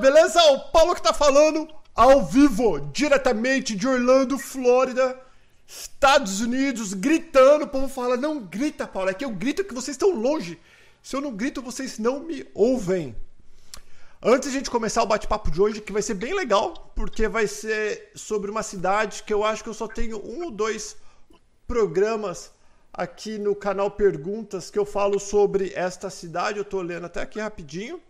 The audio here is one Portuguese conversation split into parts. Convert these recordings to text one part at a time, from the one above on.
Beleza? O Paulo que tá falando ao vivo, diretamente de Orlando, Flórida, Estados Unidos, gritando. O povo fala: Não grita, Paulo, é que eu grito que vocês estão longe. Se eu não grito, vocês não me ouvem. Antes de a gente começar o bate-papo de hoje, que vai ser bem legal, porque vai ser sobre uma cidade que eu acho que eu só tenho um ou dois programas aqui no canal Perguntas que eu falo sobre esta cidade. Eu tô lendo até aqui rapidinho.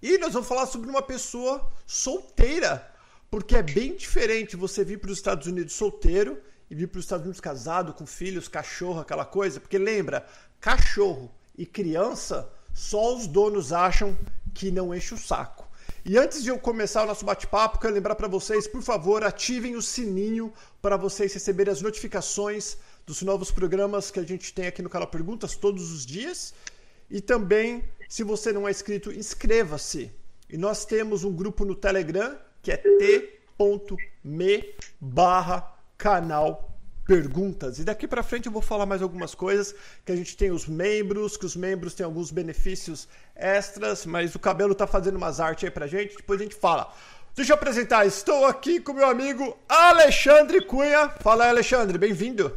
E nós vamos falar sobre uma pessoa solteira, porque é bem diferente você vir para os Estados Unidos solteiro e vir para os Estados Unidos casado, com filhos, cachorro, aquela coisa. Porque lembra, cachorro e criança, só os donos acham que não enche o saco. E antes de eu começar o nosso bate-papo, quero lembrar para vocês, por favor, ativem o sininho para vocês receberem as notificações dos novos programas que a gente tem aqui no canal Perguntas todos os dias. E também, se você não é inscrito, inscreva-se. E nós temos um grupo no Telegram que é t.me barra canal perguntas. E daqui para frente eu vou falar mais algumas coisas, que a gente tem os membros, que os membros têm alguns benefícios extras, mas o cabelo tá fazendo umas artes aí pra gente, depois a gente fala. Deixa eu apresentar, estou aqui com meu amigo Alexandre Cunha. Fala aí, Alexandre, bem-vindo.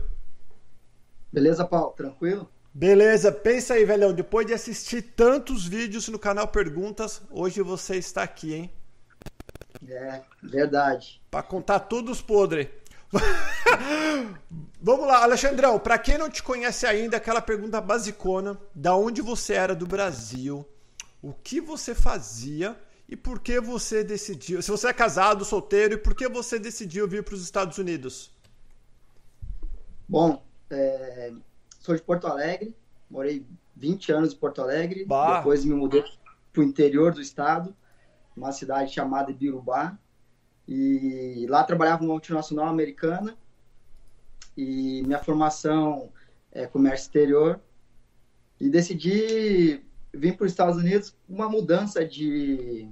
Beleza, Paulo? Tranquilo? Beleza, pensa aí, velhão. Depois de assistir tantos vídeos no canal Perguntas, hoje você está aqui, hein? É, verdade. Para contar todos os podres. Vamos lá, Alexandrão, para quem não te conhece ainda, aquela pergunta basicona, da onde você era do Brasil, o que você fazia e por que você decidiu, se você é casado, solteiro, e por que você decidiu vir para os Estados Unidos? Bom, é, sou de Porto Alegre, morei 20 anos em Porto Alegre, bah. depois me mudei para o interior do estado, uma cidade chamada Ibirubá, e lá trabalhava uma multinacional americana, e minha formação é comércio exterior, e decidi vir para os Estados Unidos uma mudança de,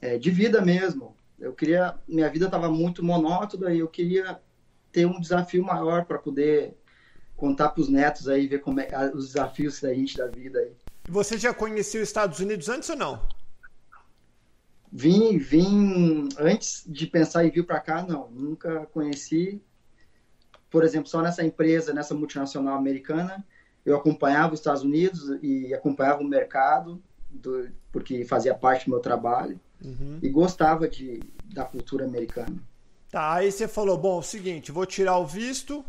é, de vida mesmo. Eu queria, minha vida estava muito monótona e eu queria ter um desafio maior para poder contar para os netos aí, ver como é, os desafios da gente da vida aí. Você já conhecia os Estados Unidos antes ou não? Vim, vim antes de pensar em vir para cá, não, nunca conheci. Por exemplo, só nessa empresa, nessa multinacional americana, eu acompanhava os Estados Unidos e acompanhava o mercado, do, porque fazia parte do meu trabalho, uhum. e gostava de, da cultura americana. Tá, aí você falou, bom, é o seguinte, vou tirar o visto,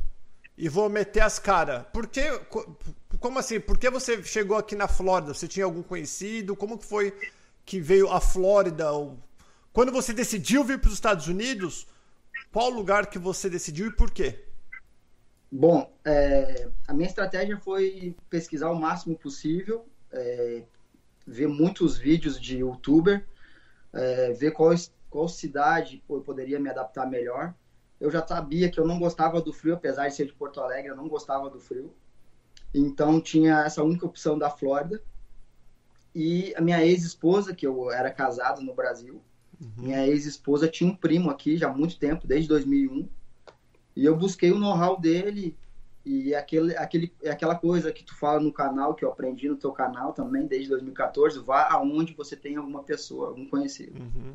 e vou meter as caras. Por que, como assim? Por que você chegou aqui na Flórida? Você tinha algum conhecido? Como que foi que veio a Flórida? Quando você decidiu vir para os Estados Unidos, qual lugar que você decidiu e por quê? Bom, é, a minha estratégia foi pesquisar o máximo possível, é, ver muitos vídeos de youtuber, é, ver qual, qual cidade eu poderia me adaptar melhor eu já sabia que eu não gostava do frio, apesar de ser de Porto Alegre, eu não gostava do frio. Então tinha essa única opção da Flórida. E a minha ex-esposa, que eu era casado no Brasil, uhum. minha ex-esposa tinha um primo aqui já há muito tempo, desde 2001. E eu busquei o know-how dele e aquele, aquele, é aquela coisa que tu fala no canal, que eu aprendi no teu canal também, desde 2014, vá aonde você tem alguma pessoa, algum conhecido. Uhum.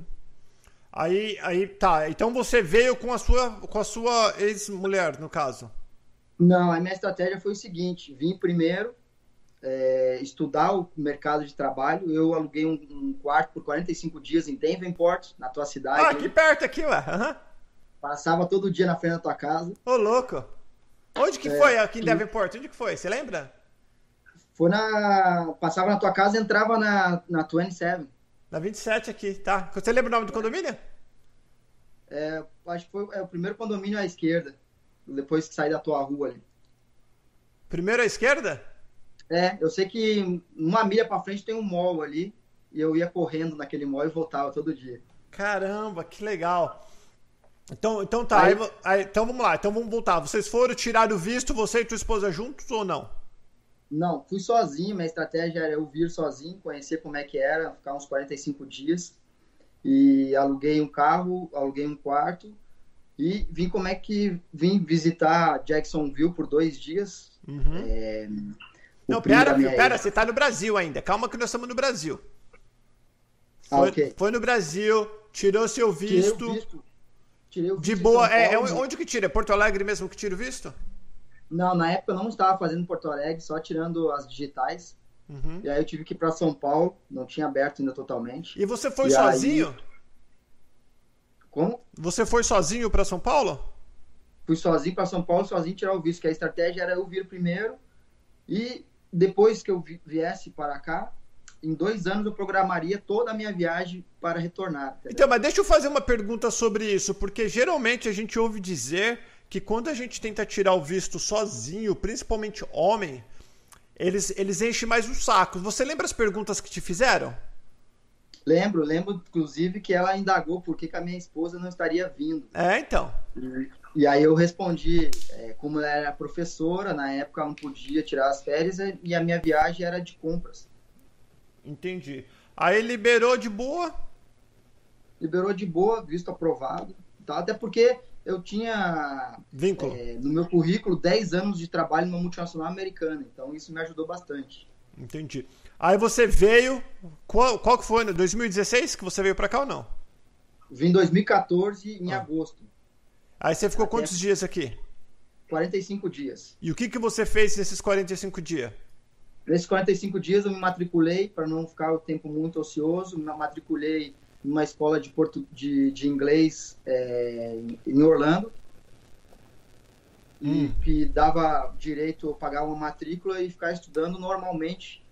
Aí, aí tá. Então você veio com a sua, com a sua ex-mulher, no caso? Não, a minha estratégia foi o seguinte: vim primeiro é, estudar o mercado de trabalho. Eu aluguei um, um, quarto por 45 dias em Davenport, na tua cidade. Ah, aqui perto, aqui, ué. Uhum. Passava todo dia na frente da tua casa. Ô, louco. Onde que é, foi aqui em Davenport? Onde que foi? Você lembra? Foi na. Passava na tua casa e entrava na, na 27. Na 27 aqui, tá? Você lembra o nome do condomínio? É, acho que foi é, o primeiro condomínio à esquerda, depois que sair da tua rua ali. Primeiro à esquerda? É, eu sei que uma milha pra frente tem um mall ali, e eu ia correndo naquele mall e voltava todo dia. Caramba, que legal. Então, então tá, aí, aí, então vamos lá, então vamos voltar. Vocês foram tirar o visto, você e tua esposa juntos ou não? Não, fui sozinho, minha estratégia era eu vir sozinho, conhecer como é que era, ficar uns 45 dias. E aluguei um carro, aluguei um quarto e vim como é que vim visitar Jacksonville por dois dias. Uhum. É, Não, pera, pera, você tá no Brasil ainda. Calma que nós estamos no Brasil. Ah, foi, ah, okay. foi no Brasil, tirou seu visto. Tirei o visto. Tirei o visto de boa. É, é, onde que tira? É Porto Alegre mesmo que tira o visto? Não, na época eu não estava fazendo Porto Alegre, só tirando as digitais. Uhum. E aí eu tive que ir para São Paulo, não tinha aberto ainda totalmente. E você foi e sozinho? Aí... Como? Você foi sozinho para São Paulo? Fui sozinho para São Paulo, sozinho tirar o visto, que a estratégia era eu vir primeiro e depois que eu viesse para cá, em dois anos eu programaria toda a minha viagem para retornar. Entendeu? Então, mas deixa eu fazer uma pergunta sobre isso, porque geralmente a gente ouve dizer que quando a gente tenta tirar o visto sozinho, principalmente homem, eles, eles enchem mais os sacos. Você lembra as perguntas que te fizeram? Lembro, lembro, inclusive, que ela indagou por que, que a minha esposa não estaria vindo. É, então. E, e aí eu respondi, é, como ela era professora, na época ela não podia tirar as férias e a minha viagem era de compras. Entendi. Aí liberou de boa? Liberou de boa, visto aprovado. Tá? Até porque eu tinha Vínculo. É, no meu currículo 10 anos de trabalho numa multinacional americana, então isso me ajudou bastante. Entendi. Aí você veio, qual, qual que foi, 2016 que você veio para cá ou não? Vim em 2014, em ah. agosto. Aí você ficou Até quantos dias aqui? 45 dias. E o que, que você fez nesses 45 dias? Nesses 45 dias eu me matriculei, para não ficar o tempo muito ocioso, me matriculei numa escola de, portu... de, de inglês é, em Orlando, hum. que dava direito a pagar uma matrícula e ficar estudando normalmente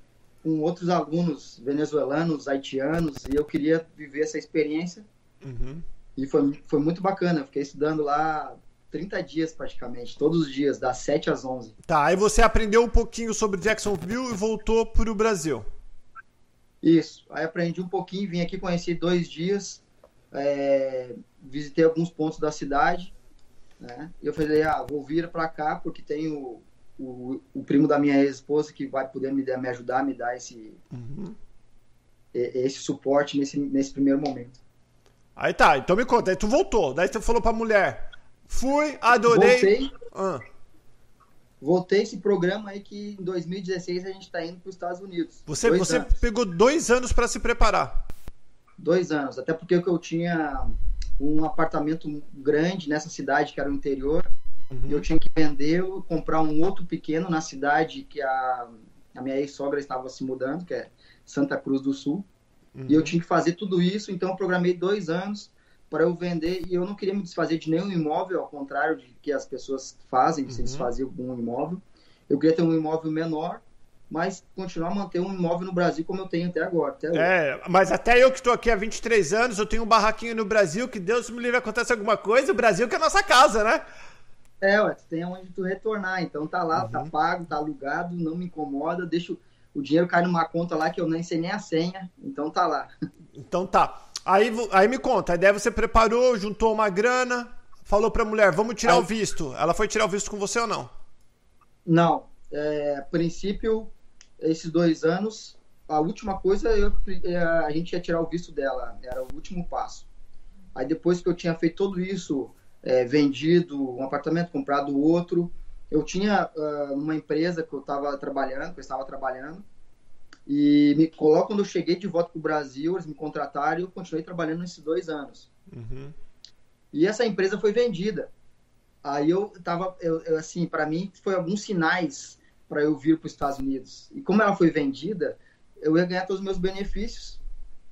com outros alunos venezuelanos, haitianos, e eu queria viver essa experiência. Uhum. E foi, foi muito bacana, eu fiquei estudando lá 30 dias praticamente, todos os dias, das 7 às 11. Tá, aí você aprendeu um pouquinho sobre Jacksonville e voltou para o Brasil. Isso, aí aprendi um pouquinho, vim aqui, conheci dois dias, é, visitei alguns pontos da cidade, né? E eu falei, ah, vou vir para cá porque tem o, o, o, primo da minha ex-esposa que vai poder me, me ajudar, me dar esse, uhum. esse suporte nesse, nesse primeiro momento. Aí tá, então me conta, aí tu voltou, daí tu falou pra mulher, fui, adorei. Voltei. Ah. Voltei esse programa aí que em 2016 a gente tá indo para os Estados Unidos. Você, você pegou dois anos para se preparar. Dois anos, até porque eu tinha um apartamento grande nessa cidade que era o interior. Uhum. eu tinha que vender, comprar um outro pequeno na cidade que a, a minha ex-sogra estava se mudando, que é Santa Cruz do Sul. Uhum. E eu uhum. tinha que fazer tudo isso, então eu programei dois anos para eu vender e eu não queria me desfazer de nenhum imóvel, ao contrário de que as pessoas fazem, uhum. se desfazer de um imóvel. Eu queria ter um imóvel menor, mas continuar a manter um imóvel no Brasil como eu tenho até agora. Até é, mas até eu que estou aqui há 23 anos, eu tenho um barraquinho no Brasil, que Deus me livre acontece alguma coisa, o Brasil que é a nossa casa, né? É, ué, tu tem onde tu retornar, então tá lá, tá uhum. tá pago, tá alugado, não me incomoda, deixo o dinheiro cai numa conta lá que eu nem sei nem a senha, então tá lá. Então tá. Aí, aí me conta, a ideia você preparou, juntou uma grana, falou pra mulher, vamos tirar aí... o visto. Ela foi tirar o visto com você ou não? Não. É, a princípio, esses dois anos, a última coisa, eu, é, a gente ia tirar o visto dela, era o último passo. Aí depois que eu tinha feito tudo isso, é, vendido um apartamento, comprado outro, eu tinha uh, uma empresa que eu estava trabalhando, que eu estava trabalhando, e me coloco quando eu cheguei de volta para o Brasil, eles me contrataram e eu continuei trabalhando nesses dois anos. Uhum. E essa empresa foi vendida. Aí eu tava, eu, eu assim, para mim foi alguns sinais para eu vir para os Estados Unidos. E como ela foi vendida, eu ia ganhar todos os meus benefícios.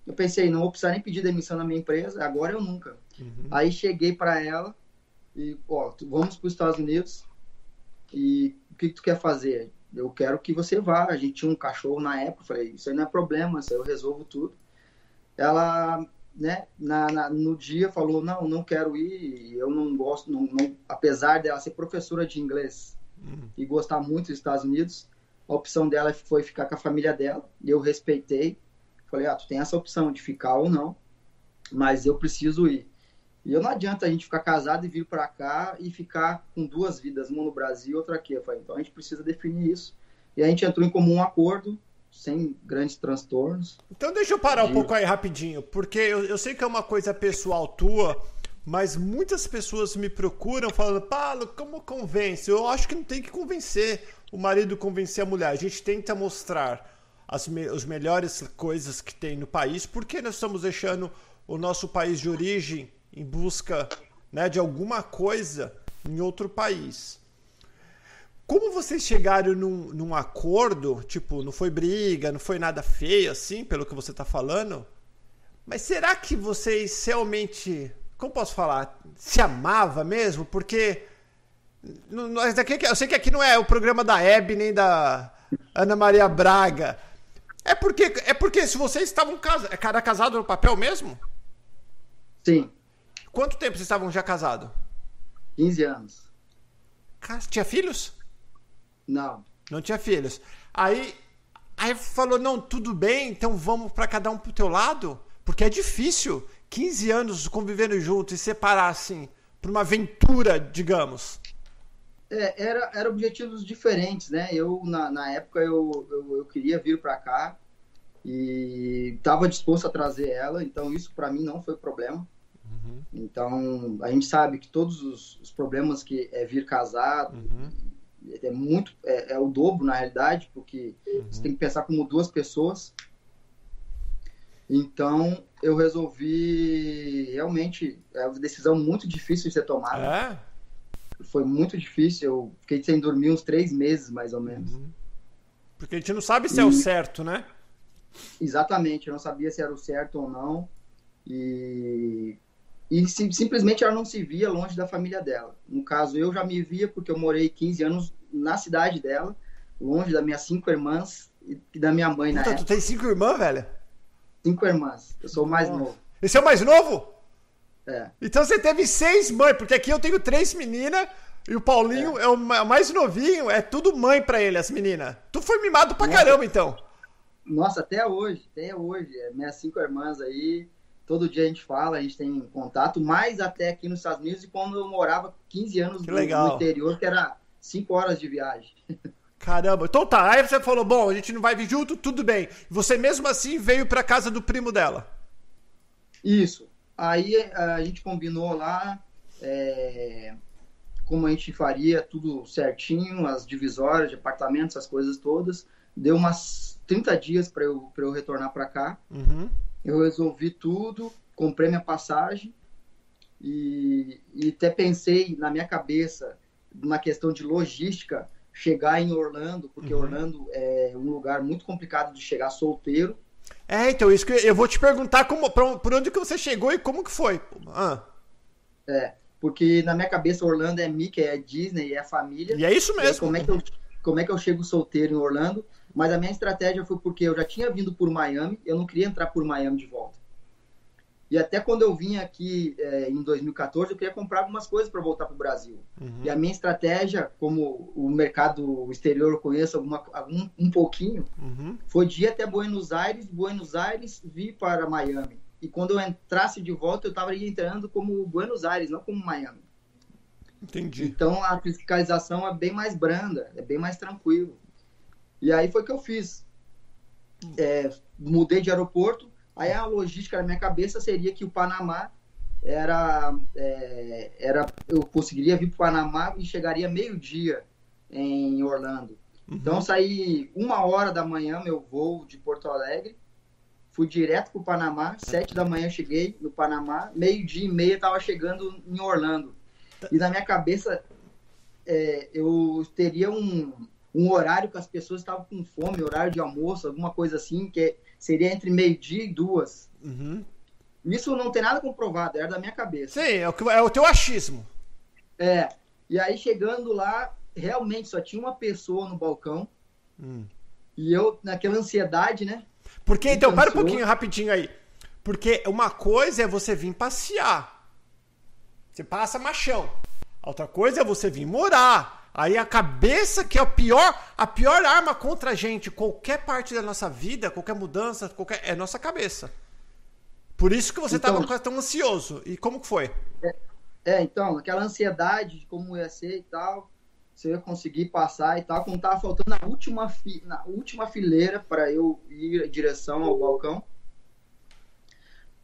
Eu pensei, não vou precisar nem pedir demissão na minha empresa, agora eu nunca. Uhum. Aí cheguei para ela e, ó, vamos para os Estados Unidos e o que, que tu quer fazer? Eu quero que você vá. A gente tinha um cachorro na época, falei, isso aí não é problema, isso aí eu resolvo tudo. Ela, né, na, na, no dia falou, não, não quero ir, eu não gosto, não, não apesar dela ser professora de inglês uhum. e gostar muito dos Estados Unidos, a opção dela foi ficar com a família dela, e eu respeitei. Falei, ah, tu tem essa opção de ficar ou não, mas eu preciso ir. E eu não adianta a gente ficar casado e vir para cá e ficar com duas vidas, uma no Brasil e outra aqui. Eu falei, então a gente precisa definir isso. E a gente entrou em comum acordo, sem grandes transtornos. Então deixa eu parar um pouco aí rapidinho, porque eu, eu sei que é uma coisa pessoal tua, mas muitas pessoas me procuram falando, Paulo, como convence? Eu acho que não tem que convencer. o marido convencer a mulher. A gente tenta mostrar as me as melhores coisas que tem no país, porque nós estamos deixando o nosso país de origem em busca né, de alguma coisa em outro país. Como vocês chegaram num, num, acordo, tipo, não foi briga, não foi nada feio assim, pelo que você está falando, mas será que vocês realmente, como posso falar, se amava mesmo? Porque eu sei que aqui não é o programa da Hebe nem da Ana Maria Braga. É porque, é porque se vocês estavam casados. É cara casado no papel mesmo? Sim. Quanto tempo vocês estavam já casados? 15 anos. Tinha filhos? Não. Não tinha filhos. Aí, aí falou: não, tudo bem, então vamos para cada um pro teu lado? Porque é difícil 15 anos convivendo junto e separar assim, pra uma aventura, digamos. É, era, era objetivos diferentes, né? Eu, na, na época, eu, eu, eu queria vir para cá e estava disposto a trazer ela, então isso para mim não foi problema. Uhum. Então, a gente sabe que todos os, os problemas que é vir casado uhum. é muito é, é, o dobro na realidade, porque uhum. você tem que pensar como duas pessoas. Então, eu resolvi realmente é uma decisão muito difícil de ser tomada. É? foi muito difícil. Eu fiquei sem dormir uns três meses, mais ou menos. Uhum. Porque a gente não sabe se e... é o certo, né? Exatamente, eu não sabia se era o certo ou não. E, e sim, simplesmente ela não se via longe da família dela. No caso, eu já me via porque eu morei 15 anos na cidade dela, longe das minhas cinco irmãs e da minha mãe Puta, na época. Tu tem cinco irmãs, velho? Cinco irmãs. Eu sou o mais novo. Esse é o mais novo? É. Então você teve seis mães, porque aqui eu tenho três meninas e o Paulinho é, é o mais novinho, é tudo mãe para ele, as meninas. Tu foi mimado pra Nossa. caramba, então. Nossa, até hoje, até hoje. É, minhas cinco irmãs aí, todo dia a gente fala, a gente tem contato, mais até aqui nos Estados Unidos e quando eu morava 15 anos no, no, interior, que era cinco horas de viagem. Caramba, então tá. Aí você falou, bom, a gente não vai vir junto, tudo bem. Você mesmo assim veio pra casa do primo dela. Isso. Aí a gente combinou lá é, como a gente faria tudo certinho, as divisórias de apartamentos, as coisas todas. Deu umas 30 dias para eu, eu retornar para cá. Uhum. Eu resolvi tudo, comprei minha passagem e, e até pensei na minha cabeça, na questão de logística, chegar em Orlando, porque uhum. Orlando é um lugar muito complicado de chegar solteiro. É, então, isso que eu vou te perguntar como, pra, por onde que você chegou e como que foi. Ah. É, porque na minha cabeça Orlando é Mickey, é Disney, é família. E é isso mesmo. como, é que eu, como é que eu chego solteiro em Orlando? Mas a minha estratégia foi porque eu já tinha vindo por Miami, eu não queria entrar por Miami de volta. E até quando eu vim aqui é, em 2014, eu queria comprar algumas coisas para voltar para o Brasil. Uhum. E a minha estratégia, como o mercado exterior eu conheço alguma, algum, um pouquinho, uhum. foi de ir até Buenos Aires, Buenos Aires vir para Miami. E quando eu entrasse de volta, eu estava entrando como Buenos Aires, não como Miami. Entendi. Então a fiscalização é bem mais branda, é bem mais tranquilo. E aí foi que eu fiz. É, mudei de aeroporto, Aí a logística na minha cabeça seria que o Panamá era, é, era eu conseguiria vir para o Panamá e chegaria meio-dia em Orlando. Uhum. Então saí uma hora da manhã meu voo de Porto Alegre, fui direto para o Panamá, sete da manhã cheguei no Panamá, meio-dia e meia estava chegando em Orlando. E na minha cabeça é, eu teria um, um horário que as pessoas estavam com fome, horário de almoço, alguma coisa assim, que seria entre meio-dia e duas. Uhum. Isso não tem nada comprovado, era da minha cabeça. Sim, é o, é o teu achismo. É. E aí chegando lá, realmente só tinha uma pessoa no balcão. Hum. E eu, naquela ansiedade, né? Porque, então, para um pouquinho rapidinho aí. Porque uma coisa é você vir passear. Você passa machão. Outra coisa é você vir morar. Aí a cabeça que é a pior, a pior arma contra a gente, qualquer parte da nossa vida, qualquer mudança, qualquer é nossa cabeça. Por isso que você estava então, tão ansioso. E como que foi? É, é, então, aquela ansiedade de como ia ser e tal, se eu ia conseguir passar e tal, quando tava faltando na última, fi, na última fileira para eu ir em direção ao balcão,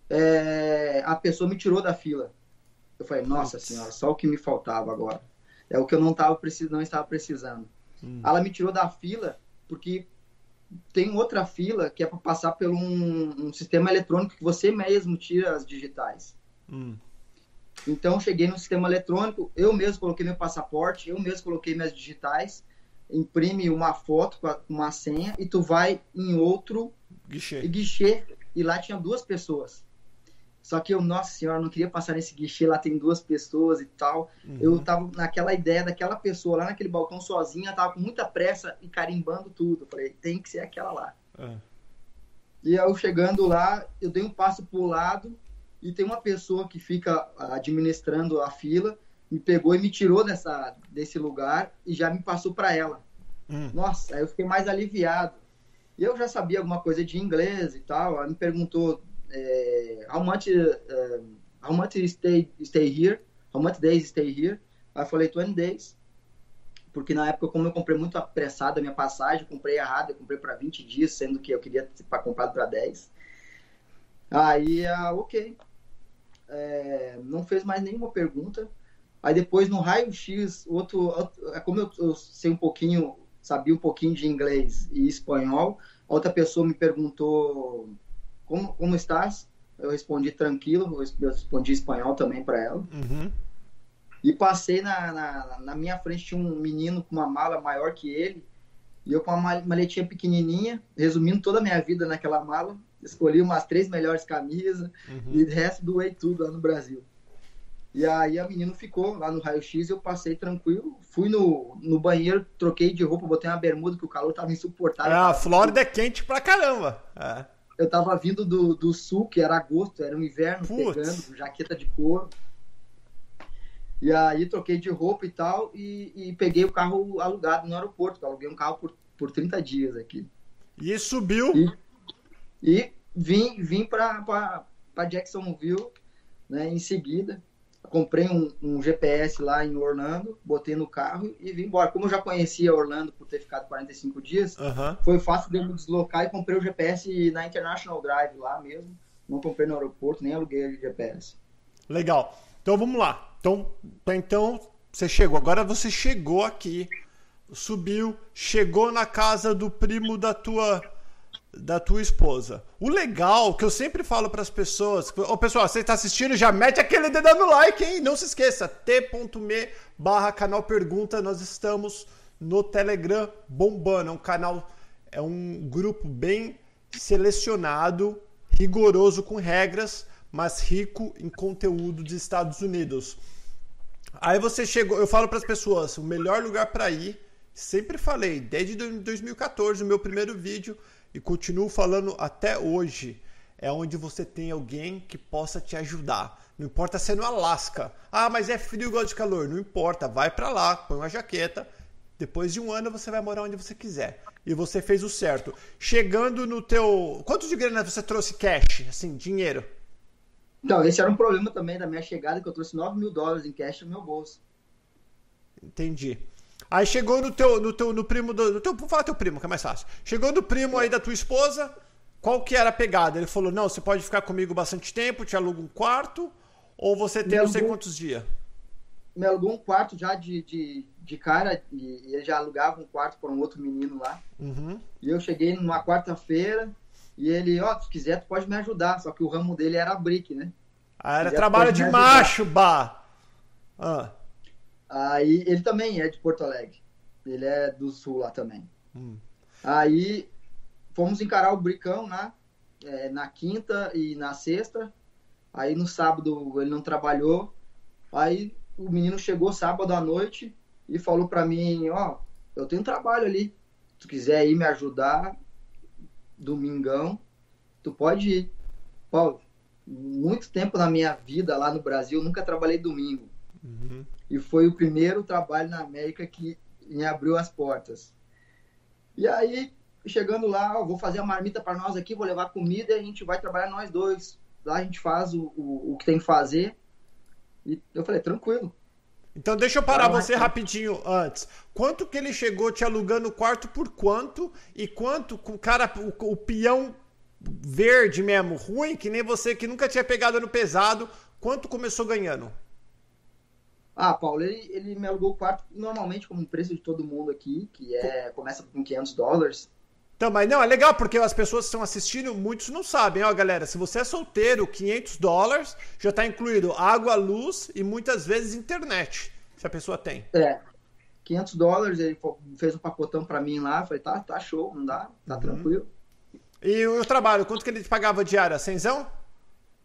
é, a pessoa me tirou da fila. Eu falei, nossa senhora, só o que me faltava agora. É o que eu não, tava, não estava precisando. Hum. Ela me tirou da fila porque tem outra fila que é para passar por um, um, sistema eletrônico que você mesmo tira as digitais. Hum. Então, cheguei no sistema eletrônico, eu mesmo coloquei meu passaporte, eu mesmo coloquei minhas digitais, imprime uma foto com uma senha e tu vai em outro guichê. guichê e lá tinha duas pessoas. Só que eu, nossa senhora, não queria passar nesse guichê, lá tem duas pessoas e tal. Uhum. Eu tava naquela ideia daquela pessoa lá naquele balcão sozinha, tava com muita pressa e carimbando tudo. Eu falei, tem que ser aquela lá. Uhum. E eu chegando lá, eu dei um passo pro lado e tem uma pessoa que fica administrando a fila, me pegou e me tirou dessa, desse lugar e já me passou para ela. Uhum. Nossa, aí eu fiquei mais aliviado. E eu já sabia alguma coisa de inglês e tal. Ela me perguntou é, how much uh, how much stay stay here? How much days stay here? Aí eu falei 20 days. Porque na época, como eu comprei muito apressado a minha passagem, comprei errado, eu comprei para 20 dias, sendo que eu queria para comprar para 10. Aí, uh, ok. É, não fez mais nenhuma pergunta. Aí depois no raio-x, outro, outro, é como eu, eu, sei um pouquinho, sabia um pouquinho de inglês e espanhol, outra pessoa me perguntou como, como estás? Eu respondi tranquilo, eu respondi espanhol também para ela. Uhum. E passei na, na, na, minha frente, tinha um menino com uma mala maior que ele, e eu com uma maletinha pequenininha, resumindo toda a minha vida naquela mala, escolhi umas três melhores camisas, uhum. e o resto doei tudo lá no Brasil. E aí a menina ficou lá no raio-x, eu passei tranquilo, fui no, no banheiro, troquei de roupa, botei uma bermuda, que o calor tava insuportável. Ah, a Flórida é quente pra caramba. É eu tava vindo do, do sul, que era agosto, era um inverno Putz. pegando, jaqueta de couro. E aí troquei de roupa e tal, e, e peguei o carro alugado no aeroporto. aluguei um carro por, por 30 dias aqui. E subiu? E, e vim, vim para Jacksonville né, em seguida comprei um, um, GPS lá em Orlando, botei no carro e vim embora. Como eu já conhecia Orlando por ter ficado 45 dias, uhum. foi fácil de eu me deslocar e comprei o GPS na International Drive lá mesmo. Não comprei no aeroporto, nem aluguei o GPS. Legal. Então vamos lá. Então, então você chegou. Agora você chegou aqui, subiu, chegou na casa do primo da tua da tua esposa. O legal que eu sempre falo para as pessoas, ô pessoal, você está assistindo, já mete aquele dedo no like, hein? Não se esqueça, t.me barra canal pergunta, nós estamos no Telegram bombando, é um canal, é um grupo bem selecionado, rigoroso com regras, mas rico em conteúdo dos Estados Unidos. Aí você chegou, eu falo para as pessoas, o melhor lugar para ir, sempre falei, desde 2014, o meu primeiro vídeo, e continuo falando até hoje, é onde você tem alguém que possa te ajudar. Não importa se é no Alasca. Ah, mas é frio igual de calor. Não importa, vai para lá, põe uma jaqueta. Depois de um ano você vai morar onde você quiser. E você fez o certo. Chegando no teu. Quanto de grana você trouxe cash? Assim, dinheiro? Não, esse era um problema também da minha chegada, que eu trouxe 9 mil dólares em cash no meu bolso. Entendi. Aí chegou no teu, no teu, no primo do, no teu, vou falar teu primo, que é mais fácil. Chegou no primo aí da tua esposa, qual que era a pegada? Ele falou, não, você pode ficar comigo bastante tempo, te alugo um quarto, ou você tem não sei quantos dias? Me alugou um quarto já de, de, de cara, e ele já alugava um quarto para um outro menino lá. Uhum. E eu cheguei numa quarta-feira, e ele, ó, oh, se quiser, tu pode me ajudar, só que o ramo dele era brick, né? Ah, era trabalho de macho, bah! Ah. Aí ele também é de Porto Alegre. Ele é do sul lá também. Hum. Aí fomos encarar o Bricão né? É, na quinta e na sexta. Aí no sábado ele não trabalhou. Aí o menino chegou sábado à noite e falou para mim, ó, oh, eu tenho trabalho ali. Se tu quiser ir me ajudar, domingão, tu pode ir. Paulo, muito tempo na minha vida lá no Brasil, nunca trabalhei domingo. Uhum e foi o primeiro trabalho na América que me abriu as portas. E aí, chegando lá, vou fazer a marmita para nós aqui, vou levar comida e a gente vai trabalhar nós dois. Lá a gente faz o, o, o que tem que fazer. E eu falei, tranquilo. Então deixa eu parar você rapidinho antes. Quanto que ele chegou te alugando o quarto por quanto? E quanto o cara, o, o peão verde mesmo, ruim, que nem você que nunca tinha pegado no pesado, quanto começou ganhando? Ah, Paulo, ele, ele me alugou o quarto normalmente como o preço de todo mundo aqui, que é começa com 500 dólares. Então, mas não, é legal porque as pessoas que estão assistindo, muitos não sabem, ó, galera. Se você é solteiro, 500 dólares já está incluído água, luz e muitas vezes internet, se a pessoa tem. É, 500 dólares, ele fez um pacotão para mim lá, falei, tá, tá show, não dá, tá uhum. tranquilo. E o trabalho, quanto que ele pagava diária? Cenzão?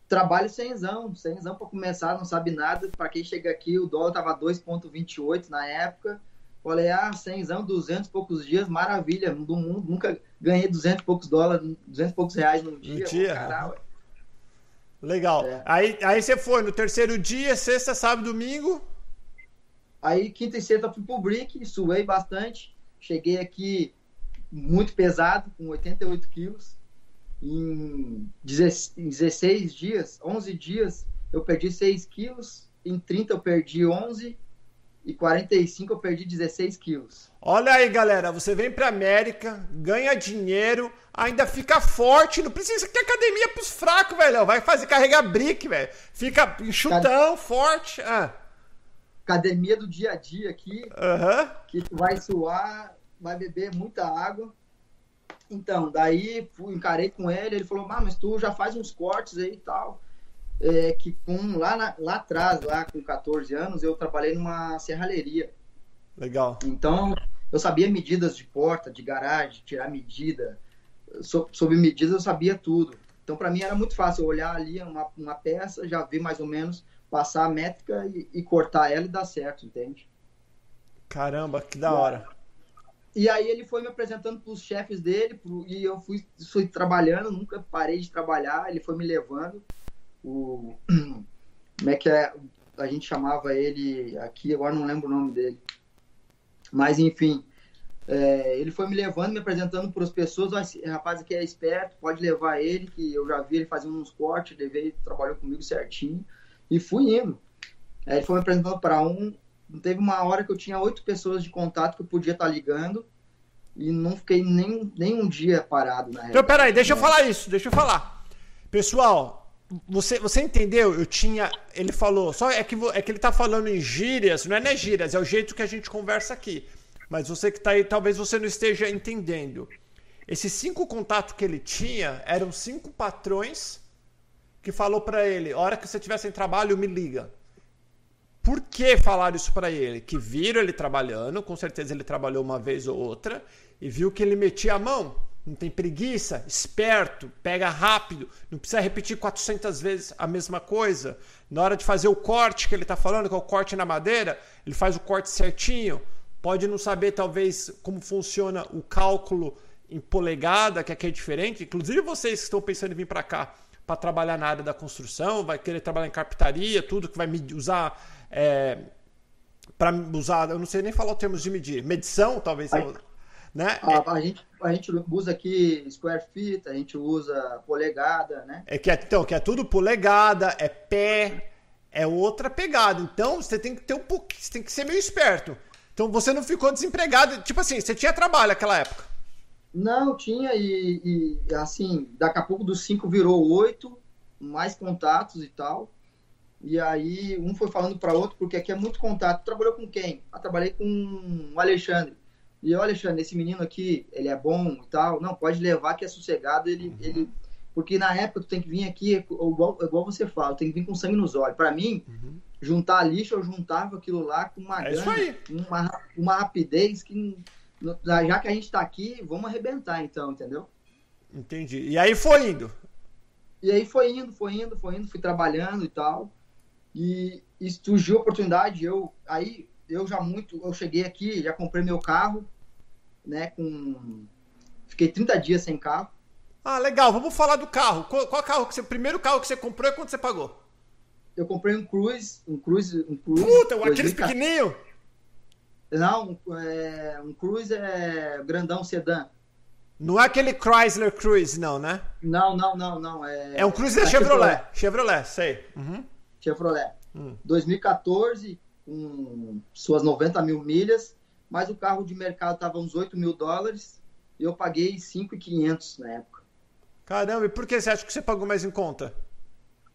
Trabalho cenzão, cenzão para começar, não sabe nada. Para quem chega aqui, o dólar tava 2,28 na época. Falei, ah, cenzão, 200 e poucos dias, maravilha. Do mundo, nunca ganhei 200 e poucos dólares, 200 e poucos reais num dia. Um dia. Caralho. Legal. É. Aí, aí você foi no terceiro dia, sexta, sábado, domingo. Aí quinta e sexta fui pro Brick, suei bastante. Cheguei aqui muito pesado, com 88 quilos. Em 16 dias, 11 dias, eu perdi 6 quilos. Em 30 eu perdi 11. E 45 eu perdi 16 quilos. Olha aí, galera. Você vem pra América, ganha dinheiro, ainda fica forte. Não precisa ter academia pros fracos, velho. Vai fazer carregar brick, velho. Fica chutão, forte. Ah. Academia do dia a dia aqui. Uhum. Que tu vai suar, vai beber muita água. Então, daí fui, encarei com ele, ele falou, ah, mas tu já faz uns cortes aí e tal. É, que com, lá, na, lá atrás, lá com 14 anos, eu trabalhei numa serralheria. Legal. Então, eu sabia medidas de porta, de garagem, tirar medida. So, sobre medidas eu sabia tudo. Então, para mim era muito fácil olhar ali uma, uma peça, já ver mais ou menos, passar a métrica e, e cortar ela e dar certo, entende? Caramba, que da hora. E aí ele foi me apresentando para os chefes dele pro, e eu fui, fui trabalhando, nunca parei de trabalhar. Ele foi me levando. O, como é que é? A gente chamava ele aqui, agora não lembro o nome dele. Mas enfim, é, ele foi me levando, me apresentando para as pessoas. Rapaz aqui é esperto, pode levar ele, que eu já vi ele fazendo uns cortes, levei, trabalhou comigo certinho e fui indo. Aí ele foi me apresentando para um, teve uma hora que eu tinha oito pessoas de contato que eu podia estar tá ligando e não fiquei nem, nem um dia parado na Então, peraí, deixa eu falar isso, deixa eu falar. Pessoal, você, você entendeu? Eu tinha. Ele falou, só é que, é que ele tá falando em gírias, não é nem gírias, é o jeito que a gente conversa aqui. Mas você que tá aí, talvez você não esteja entendendo. Esses cinco contatos que ele tinha eram cinco patrões que falou para ele: hora que você estiver sem trabalho, me liga. Por que falaram isso para ele? Que viram ele trabalhando, com certeza ele trabalhou uma vez ou outra, e viu que ele metia a mão. Não tem preguiça, esperto, pega rápido, não precisa repetir 400 vezes a mesma coisa. Na hora de fazer o corte que ele está falando, que é o corte na madeira, ele faz o corte certinho. Pode não saber, talvez, como funciona o cálculo em polegada, que aqui é diferente. Inclusive, vocês que estão pensando em vir para cá para trabalhar na área da construção, vai querer trabalhar em carpintaria, tudo que vai usar é, para usar, eu não sei nem falar o termos de medir, medição, talvez. A, né? A, a, gente, a gente usa aqui square feet, a gente usa polegada, né? É que é, então, que é tudo polegada, é pé, é outra pegada. Então você tem que ter um pouquinho, você tem que ser meio esperto. Então você não ficou desempregado, tipo assim, você tinha trabalho naquela época. Não, tinha, e, e assim, daqui a pouco dos cinco virou oito, mais contatos e tal. E aí um foi falando para outro, porque aqui é muito contato. Trabalhou com quem? Ah, trabalhei com o Alexandre. E o Alexandre, esse menino aqui, ele é bom e tal. Não, pode levar que é sossegado. Ele, uhum. ele... Porque na época tu tem que vir aqui, igual, igual você fala, tem que vir com sangue nos olhos. Para mim, uhum. juntar lixo, eu juntava aquilo lá com uma é uma, uma rapidez que, já que a gente tá aqui, vamos arrebentar então, entendeu? Entendi. E aí foi indo. E aí foi indo, foi indo, foi indo, fui trabalhando e tal. E, e surgiu a oportunidade, eu aí eu já muito, eu cheguei aqui, já comprei meu carro, né, com fiquei 30 dias sem carro. Ah, legal. Vamos falar do carro. Qual, qual carro que você, primeiro carro que você comprou e quanto você pagou? Eu comprei um Cruze, um Cruze, um Cruze. Puta, aquele pequenininho. Não, é, um Cruze é grandão sedã. Não é aquele Chrysler Cruze, não, né? Não, não, não, não. É, é um Cruze da Chevrolet. Chevrolet, Chevrolet sei. Uhum. Chevrolet. Hum. 2014, com suas 90 mil milhas, mas o carro de mercado estava uns 8 mil dólares e eu paguei 5,500 na época. Caramba, e por que você acha que você pagou mais em conta?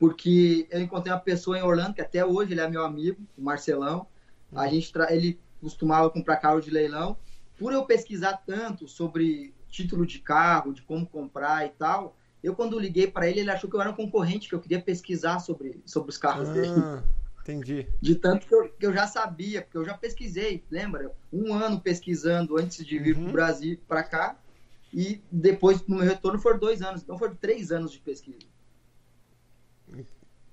porque eu encontrei uma pessoa em Orlando, que até hoje ele é meu amigo, o Marcelão. A gente ele costumava comprar carro de leilão. Por eu pesquisar tanto sobre título de carro, de como comprar e tal, eu quando liguei para ele, ele achou que eu era um concorrente, que eu queria pesquisar sobre, sobre os carros ah, dele. Entendi. De tanto que eu, que eu, já sabia, porque eu já pesquisei, lembra? Um ano pesquisando antes de vir uhum. para o Brasil, para cá, e depois no meu retorno foram dois anos, então foram três anos de pesquisa.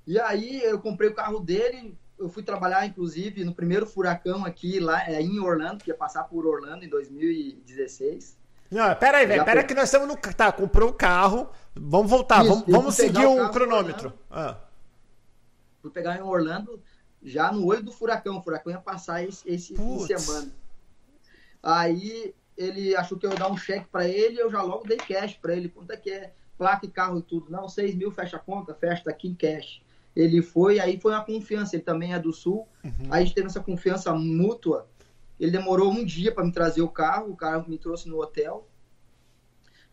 E aí eu comprei o carro dele, eu fui trabalhar, inclusive, no primeiro furacão aqui lá é, em Orlando, que ia passar por Orlando em 2016. Não, pera aí, velho. Pera que nós estamos no. Tá, comprou o carro. Vamos voltar, Isso, vamos, vamos seguir o, o cronômetro. Ah. Fui pegar em Orlando já no olho do furacão. O furacão ia passar esse, esse fim de semana. Aí ele achou que eu ia dar um cheque para ele, eu já logo dei cash para ele. Quanto é que é? Placa e carro e tudo. Não, 6 mil, fecha a conta, fecha aqui em cash. Ele foi, aí foi uma confiança, ele também é do Sul. Uhum. Aí a gente teve essa confiança mútua. Ele demorou um dia para me trazer o carro, o carro me trouxe no hotel,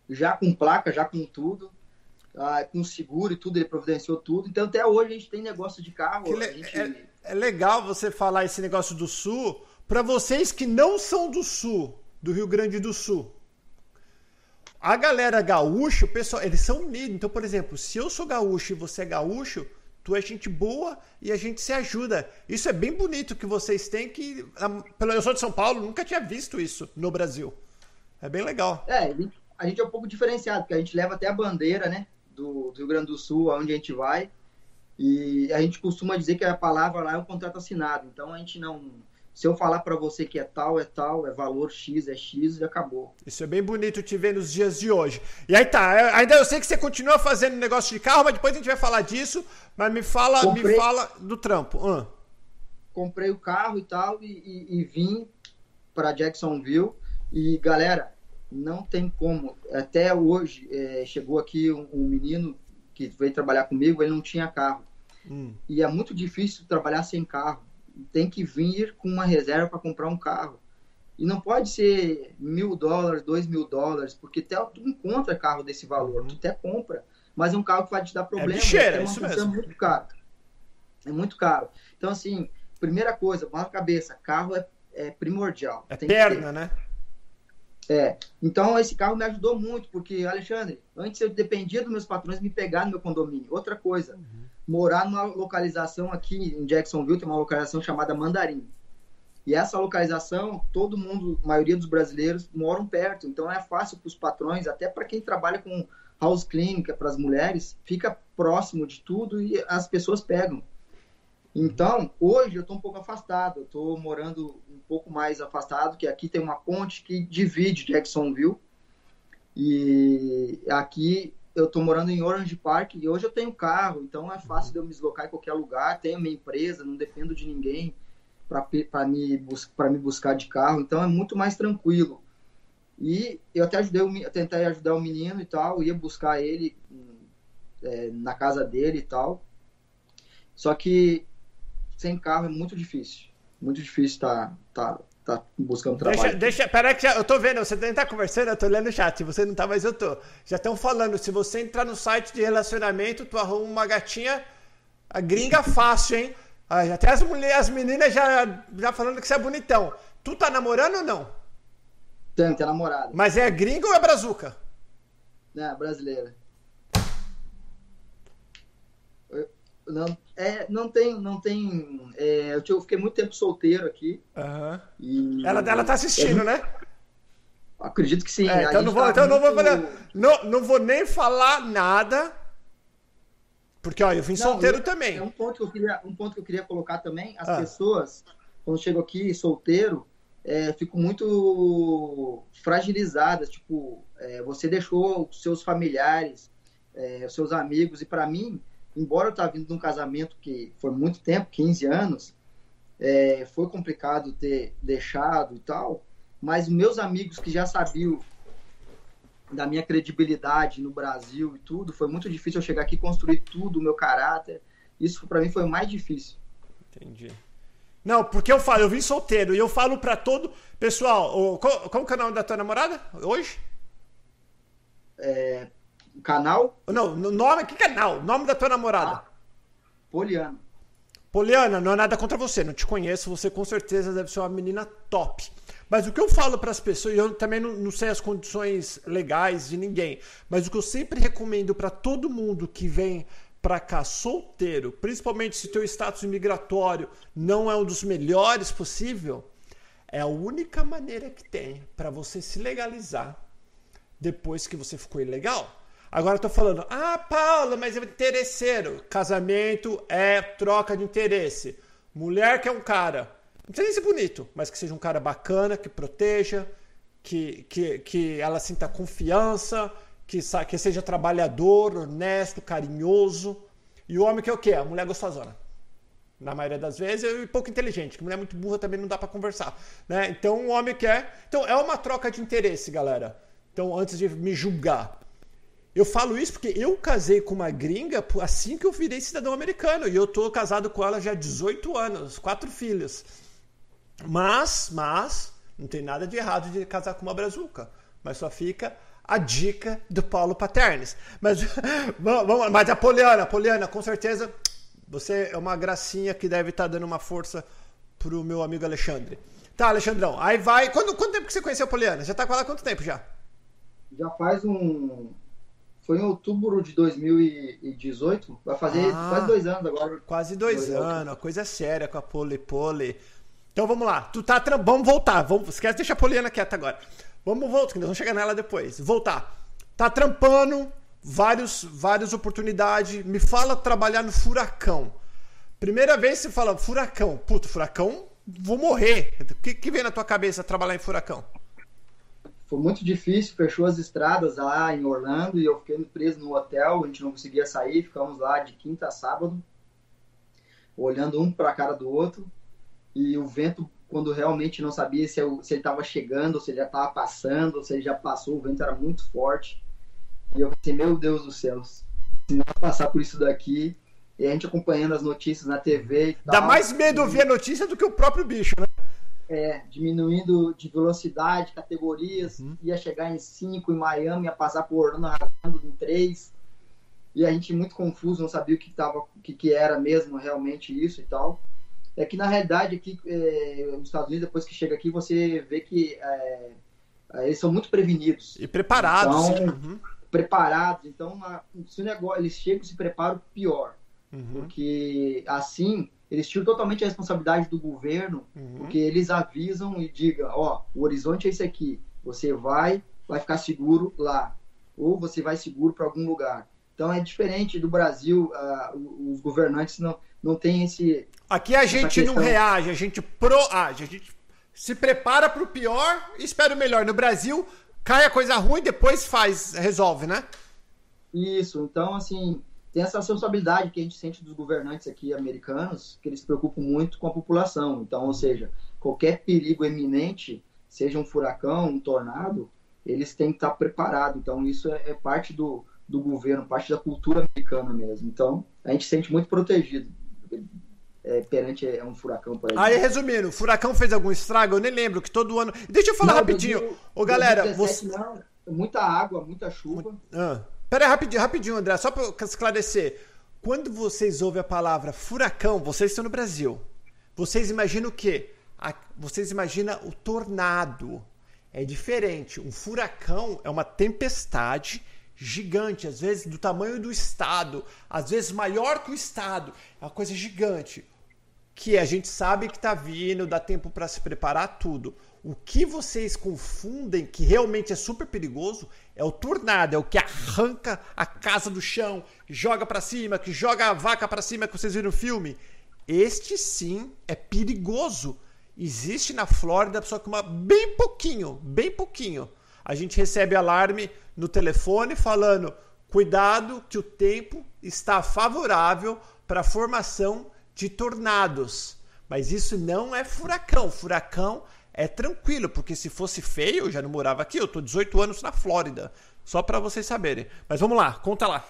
já com placa, já com tudo. Ah, com seguro e tudo, ele providenciou tudo. Então, até hoje, a gente tem negócio de carro. Gente... É, é, legal você falar esse negócio do Sul para vocês que não são do Sul, do Rio Grande do Sul. A galera gaúcha, o pessoal, eles são unidos. Então, por exemplo, se eu sou gaúcho e você é gaúcho, tu é gente boa e a gente se ajuda. Isso é bem bonito que vocês têm que. Eu sou de São Paulo, nunca tinha visto isso no Brasil. É bem legal. É, a gente é um pouco diferenciado, porque a gente leva até a bandeira, né? Do, do Rio Grande do Sul, aonde a gente vai. E a gente costuma dizer que a palavra lá é um contrato assinado. Então a gente não se eu falar para você que é tal, é tal, é valor X, é X e acabou. Isso é bem bonito te ver nos dias de hoje. E aí tá, ainda eu sei que você continua fazendo negócio de carro, mas depois a gente vai falar disso. Mas me fala, Comprei, me fala do trampo. Uh. Comprei o carro e tal e, e, e vim para Jacksonville. E galera, não tem como. Até hoje é, chegou aqui um, um, menino que veio trabalhar comigo, ele não tinha carro. Hum. E é muito difícil trabalhar sem carro tem que vir com uma reserva para comprar um carro. E não pode ser mil dólares, dois mil dólares, porque até tu encontra carro desse valor, uhum. tu até compra, mas é um carro que vai te dar problema. É, bicheira, é isso mesmo. muito caro. É muito caro. Então, assim, primeira coisa, na cabeça, carro é, é primordial. É perna, né? É. Então, esse carro me ajudou muito, porque, Alexandre, antes eu dependia dos meus patrões me pegar no meu condomínio. Outra coisa, uhum morar numa localização aqui em Jacksonville, tem uma localização chamada Mandarim. E essa localização, todo mundo, a maioria dos brasileiros, moram perto. Então é fácil para os patrões, até para quem trabalha com house cleaning, é para as mulheres, fica próximo de tudo e as pessoas pegam. Então, hoje eu estou um pouco afastado, estou morando um pouco mais afastado, que aqui tem uma ponte que divide Jacksonville. E aqui eu estou morando em Orange Park e hoje eu tenho carro, então é fácil de eu me deslocar em qualquer lugar, tenho minha empresa, não dependo de ninguém para me, me buscar de carro, então é muito mais tranquilo. E eu até ajudei, eu tentei ajudar o menino e tal, ia buscar ele é, na casa dele e tal. Só que sem carro é muito difícil. Muito difícil estar tá, tá, tá buscando trabalho. Deixa, deixa peraí que já, eu tô vendo, você tá conversando, eu tô lendo o chat, você não tá, mas eu tô. Já estão falando, se você entrar no site de relacionamento, tu arruma uma gatinha, a gringa fácil, hein? Ah, até as, mulheres, as meninas já, já falando que você é bonitão. Tu tá namorando ou não? Tenho, tenho namorado. Mas é gringa ou é brazuca? Não, brasileira. Não, é, não tem, não tem. É, eu fiquei muito tempo solteiro aqui. Uhum. E, ela, ela tá assistindo, é, né? Acredito que sim. É, então não vou, tá então muito... não vou falar, não, não vou nem falar nada. Porque, ó, eu vim não, solteiro eu, também. É um ponto, que eu queria, um ponto que eu queria colocar também. As ah. pessoas, quando chegam aqui solteiro, é, ficam muito fragilizadas. Tipo, é, você deixou seus familiares, é, seus amigos, e para mim embora eu estava vindo de um casamento que foi muito tempo, 15 anos, é, foi complicado ter deixado e tal, mas meus amigos que já sabiam da minha credibilidade no Brasil e tudo, foi muito difícil eu chegar aqui e construir tudo, o meu caráter. Isso para mim foi o mais difícil. Entendi. Não, porque eu falo, eu vim solteiro e eu falo para todo. Pessoal, o, qual, qual é o nome da tua namorada hoje? É, canal? Não, no nome, que canal? Nome da tua namorada. Poliana. Poliana, não é nada contra você, não te conheço, você com certeza deve ser uma menina top. Mas o que eu falo para as pessoas, e eu também não, não, sei as condições legais de ninguém, mas o que eu sempre recomendo para todo mundo que vem para cá solteiro, principalmente se teu status migratório não é um dos melhores possível, é a única maneira que tem para você se legalizar depois que você ficou ilegal. Agora tô falando, ah, Paula, mas é interesseiro. Casamento é troca de interesse. Mulher que é um cara, não precisa nem ser bonito, mas que seja um cara bacana, que proteja, que, que, que ela sinta confiança, que, que seja trabalhador, honesto, carinhoso. E o homem que é o quê? A mulher gostosona. Na maioria das vezes, e pouco inteligente, que mulher muito burra também não dá para conversar. Né? Então, o homem quer. Então, é uma troca de interesse, galera. Então, antes de me julgar. Eu falo isso porque eu casei com uma gringa assim que eu virei cidadão americano. E eu tô casado com ela já há 18 anos, quatro filhos. Mas, mas, não tem nada de errado de casar com uma brazuca. Mas só fica a dica do Paulo Paternes. Mas, vamos, mas a Poliana, Poliana, com certeza, você é uma gracinha que deve estar tá dando uma força pro meu amigo Alexandre. Tá, Alexandrão, aí vai. Quando, quanto tempo que você conheceu a Poliana? Já tá com ela há quanto tempo já? Já faz um foi em outubro de 2018. Vai fazer ah, quase dois anos agora. Quase dois, dois anos. A coisa é séria com a Pole Pole. Então vamos lá. Tu tá. Vamos voltar. Vamos... Esquece deixar a Poliana quieta agora. Vamos voltar, que nós vamos chegar nela depois. Voltar. Tá trampando, vários, várias oportunidades. Me fala trabalhar no furacão. Primeira vez você fala, furacão. Puta, furacão, vou morrer. O que, que vem na tua cabeça trabalhar em furacão? Foi muito difícil, fechou as estradas lá em Orlando e eu fiquei preso no hotel, a gente não conseguia sair, ficamos lá de quinta a sábado, olhando um para a cara do outro, e o vento, quando realmente não sabia se, eu, se ele estava chegando, se ele já estava passando, se ele já passou, o vento era muito forte, e eu pensei, meu Deus do céu, se não passar por isso daqui, e a gente acompanhando as notícias na TV e tal, Dá mais medo ouvir a notícia do que o próprio bicho, né? É, diminuindo de velocidade, categorias, uhum. ia chegar em 5 em Miami, ia passar por Orlando arrasando em 3. E a gente muito confuso, não sabia o que, tava, o que, que era mesmo realmente isso e tal. É que na realidade aqui é, nos Estados Unidos, depois que chega aqui, você vê que é, é eles são muito prevenidos. E preparados. Então, uhum. Preparados. Então, se o negócio, eles chegam e se preparam pior. Uhum. Porque assim eles tiram totalmente a responsabilidade do governo, uhum. porque eles avisam e digam, ó, o horizonte é esse aqui, você vai, vai ficar seguro lá, ou você vai seguro para algum lugar. Então é diferente do Brasil, uh, os governantes não, não têm esse... Aqui a gente não reage, a gente proage, a gente se prepara para o pior e espera o melhor. No Brasil, cai a coisa ruim, depois faz, resolve, né? Isso, então assim, tem essa responsabilidade que a gente sente dos governantes aqui americanos, que eles se preocupam muito com a população. Então, ou seja, qualquer perigo eminente, seja um furacão, um tornado, eles têm que estar preparados. Então, isso é, é parte do, do governo, parte da cultura americana mesmo. Então, a gente se sente muito protegido. É, perante é, um furacão, por exemplo. Aí, resumindo, o furacão fez algum estrago? Eu nem lembro, que todo ano. Deixa eu falar não, rapidinho. Ô, galera. 2017, você... não, muita água, muita chuva. Ah. Pera aí, rapidinho, rapidinho, André, só para esclarecer. Quando vocês ouvem a palavra furacão, vocês estão no Brasil. Vocês imaginam o quê? Vocês imaginam o tornado. É diferente. Um furacão é uma tempestade gigante, às vezes do tamanho do estado, às vezes maior que o estado. É uma coisa gigante. Que a gente sabe que está vindo, dá tempo para se preparar tudo. O que vocês confundem, que realmente é super perigoso, é o tornado, é o que arranca a casa do chão, que joga para cima, que joga a vaca para cima que vocês viram no filme. Este sim é perigoso. Existe na Flórida, só que uma bem pouquinho, bem pouquinho. A gente recebe alarme no telefone falando: cuidado que o tempo está favorável para a formação de tornados. Mas isso não é furacão. Furacão é tranquilo, porque se fosse feio, eu já não morava aqui, eu tô 18 anos na Flórida. Só para vocês saberem. Mas vamos lá, conta lá.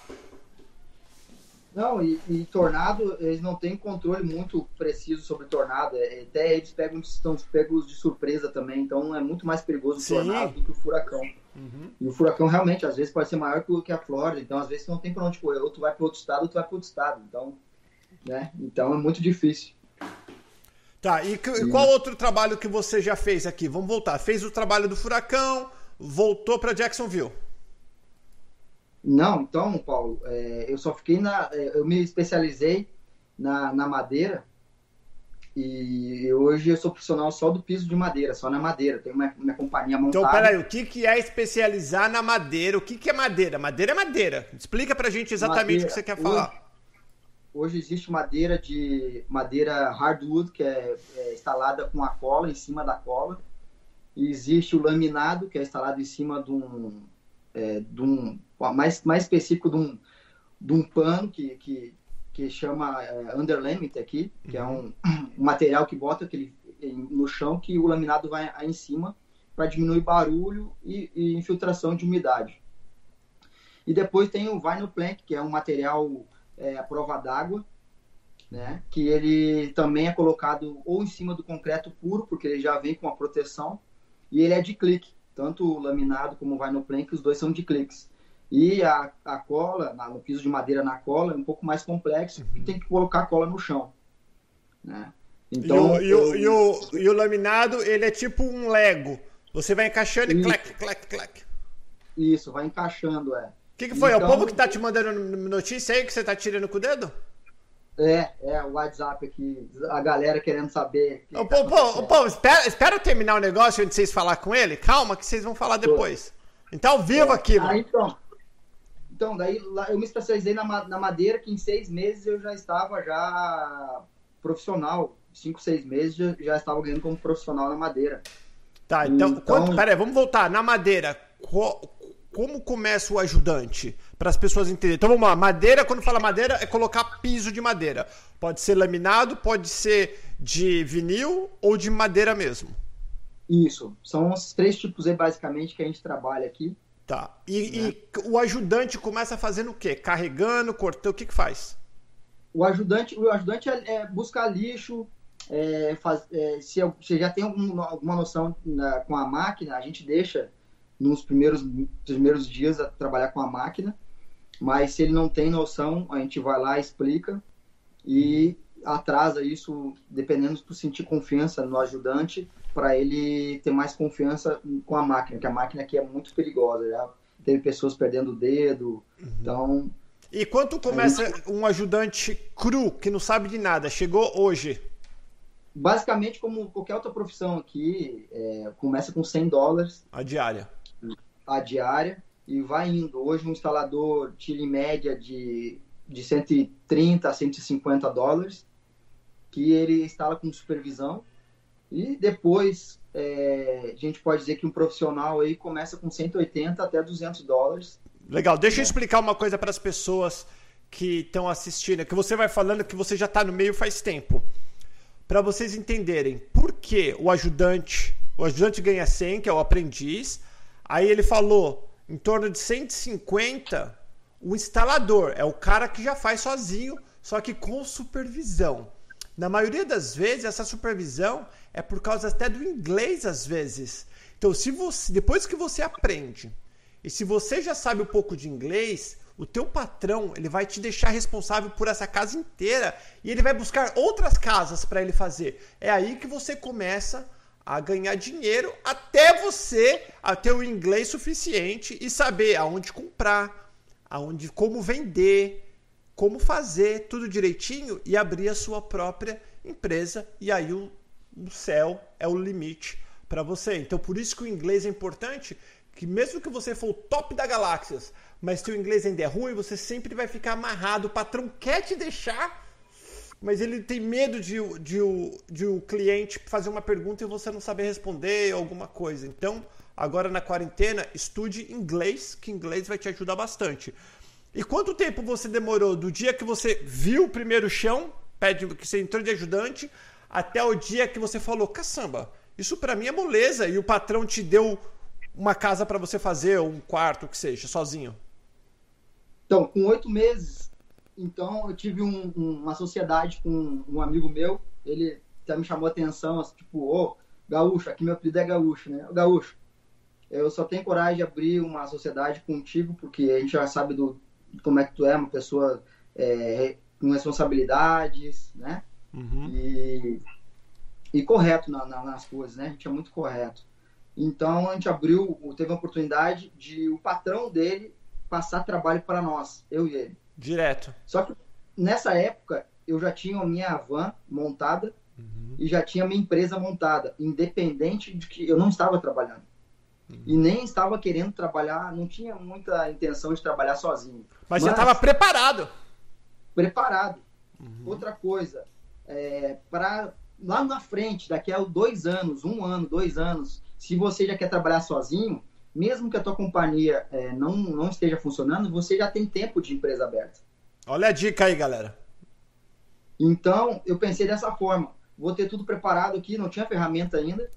Não, e, e, tornado, eles não têm controle muito preciso sobre tornado. É, até eles pegam, estão pegos de surpresa também. Então é muito mais perigoso o tornado do que o furacão. Uhum. E o furacão realmente, às vezes, pode ser maior que a Flórida. Então, às vezes, não tem pra onde correr. Ou tu vai para outro estado, ou tu vai para outro estado. Então, né? Então é muito difícil. Tá, e, que, e qual outro trabalho que você já fez aqui? Vamos voltar. Fez o trabalho do Furacão, voltou para Jacksonville. Não, então, Paulo, é, eu só fiquei na. É, eu me especializei na, na madeira e hoje eu sou profissional só do piso de madeira, só na madeira. Tenho minha, minha companhia montada. Então, peraí, o que, que é especializar na madeira? O que, que é madeira? Madeira é madeira. Explica pra gente exatamente madeira. o que você quer falar. Hoje, hoje, existe madeira de madeira hardwood, que é, é instalada com a cola, em cima da cola. E existe o laminado, que é instalado em cima de um. É, de um mais, mais específico de um, de um pano que, que, que chama é, underlayment aqui, que é uhum. é um, um, material que bota aquele, no chão que o laminado vai aí em cima para diminuir barulho e, e, infiltração de umidade. E depois tem o vinyl plank, que é um material é, à prova d'água, né? Que ele também é colocado ou em cima do concreto puro, porque ele já vem com a proteção, e ele é de clique. Tanto o laminado como o vinyl plank, os dois são de cliques. E a, a cola, no piso de madeira na cola, é um pouco mais complexo, uhum. tem que colocar a cola no chão. Né? Então, e o, eu... e, o, e, o, e o laminado, ele é tipo um Lego. Você vai encaixando e clac, clac, clac. Isso, vai encaixando, é. O que, que foi? Então, é o então- povo que tá te mandando notícia aí que você tá tirando com o dedo? É, é, o WhatsApp aqui, a galera querendo saber. Ô, tá pô, pô, espera, espera eu terminar o negócio antes de vocês falar com ele. Calma, que vocês vão falar depois. Então, vivo é, aqui, mano. então, então, daí lá, eu me especializei na, na madeira, que em seis meses eu já estava já profissional. Cinco, seis meses já, já estava ganhando como profissional na madeira. Tá, então, então... Quanto, peraí, vamos voltar. Na madeira, como começa o ajudante? Para as pessoas entenderem. Então vamos lá, madeira, quando fala madeira, é colocar piso de madeira. Pode ser laminado, pode ser de vinil ou de madeira mesmo. Isso, são os três tipos aí basicamente que a gente trabalha aqui. Tá. E, né? e, o ajudante começa fazendo o quê? Carregando, cortando, o que que faz? O ajudante, o ajudante é, é buscar lixo, é, faz, é, se você já tem algum, alguma noção na, com a máquina, a gente deixa nos primeiros, primeiros dias a trabalhar com a máquina, mas se ele não tem noção, a gente vai lá, explica e atrasa isso, dependendo se sentir confiança no ajudante, para ele ter mais confiança com a máquina, que a máquina aqui é muito perigosa. Já teve pessoas perdendo o dedo, uhum. então. E quanto começa gente... um ajudante cru, que não sabe de nada, chegou hoje? Basicamente, como qualquer outra profissão aqui, é, começa com 100 dólares. A diária. A diária. E vai indo. Hoje, um instalador tira em média de, de 130 a 150 dólares, que ele instala com supervisão e depois é, a gente pode dizer que um profissional aí começa com 180 até 200 dólares. Legal, deixa eu explicar uma coisa para as pessoas que estão assistindo, que você vai falando que você já está no meio faz tempo. Para vocês entenderem por que o ajudante, o ajudante ganha 100, que é o aprendiz, aí ele falou em torno de 150 o instalador, é o cara que já faz sozinho, só que com supervisão. Na maioria das vezes, essa supervisão é por causa até do inglês às vezes. Então, se você, depois que você aprende, e se você já sabe um pouco de inglês, o teu patrão ele vai te deixar responsável por essa casa inteira e ele vai buscar outras casas para ele fazer. É aí que você começa a ganhar dinheiro até você ter o inglês suficiente e saber aonde comprar, aonde como vender, como fazer tudo direitinho e abrir a sua própria empresa e aí o, o céu é o limite para você. Então por isso que o inglês é importante, que mesmo que você for o top da galáxias, mas se o inglês ainda é ruim, você sempre vai ficar amarrado. O patrão quer te deixar, mas ele tem medo de, de, de, o cliente fazer uma pergunta e você não saber responder alguma coisa. Então, agora na quarentena, estude inglês, que inglês vai te ajudar bastante. E quanto tempo você demorou do dia que você viu o primeiro chão, pede que você entrou de ajudante, até o dia que você falou, caçamba, isso para mim é moleza e o patrão te deu uma casa para você fazer, um quarto, o que seja, sozinho? Então, com oito meses, então eu tive um, uma sociedade com um amigo meu, ele até me chamou a atenção, assim, tipo, ô, oh, gaúcho, aqui meu apelido é gaúcho, né? Gaúcho, eu só tenho coragem de abrir uma sociedade contigo, porque a gente já sabe do, como é que tu é, uma pessoa é, com responsabilidades, né? Uhum. E, e correto na, na, nas coisas, né? A gente é muito correto. Então a gente abriu, teve a oportunidade de o patrão dele passar trabalho para nós, eu e ele. Direto. Só que nessa época eu já tinha a minha van montada uhum. e já tinha a minha empresa montada, independente de que eu não estava trabalhando. Uhum. E nem estava querendo trabalhar, não tinha muita intenção de trabalhar sozinho. Mas, Mas já estava preparado. Preparado. Uhum. Outra coisa, é, para lá na frente, daqui a dois anos, um ano, dois anos, se você já quer trabalhar sozinho, mesmo que a tua companhia é, não, não esteja funcionando, você já tem tempo de empresa aberta. Olha a dica aí, galera. Então, eu pensei dessa forma. Vou ter tudo preparado aqui, não tinha ferramenta ainda.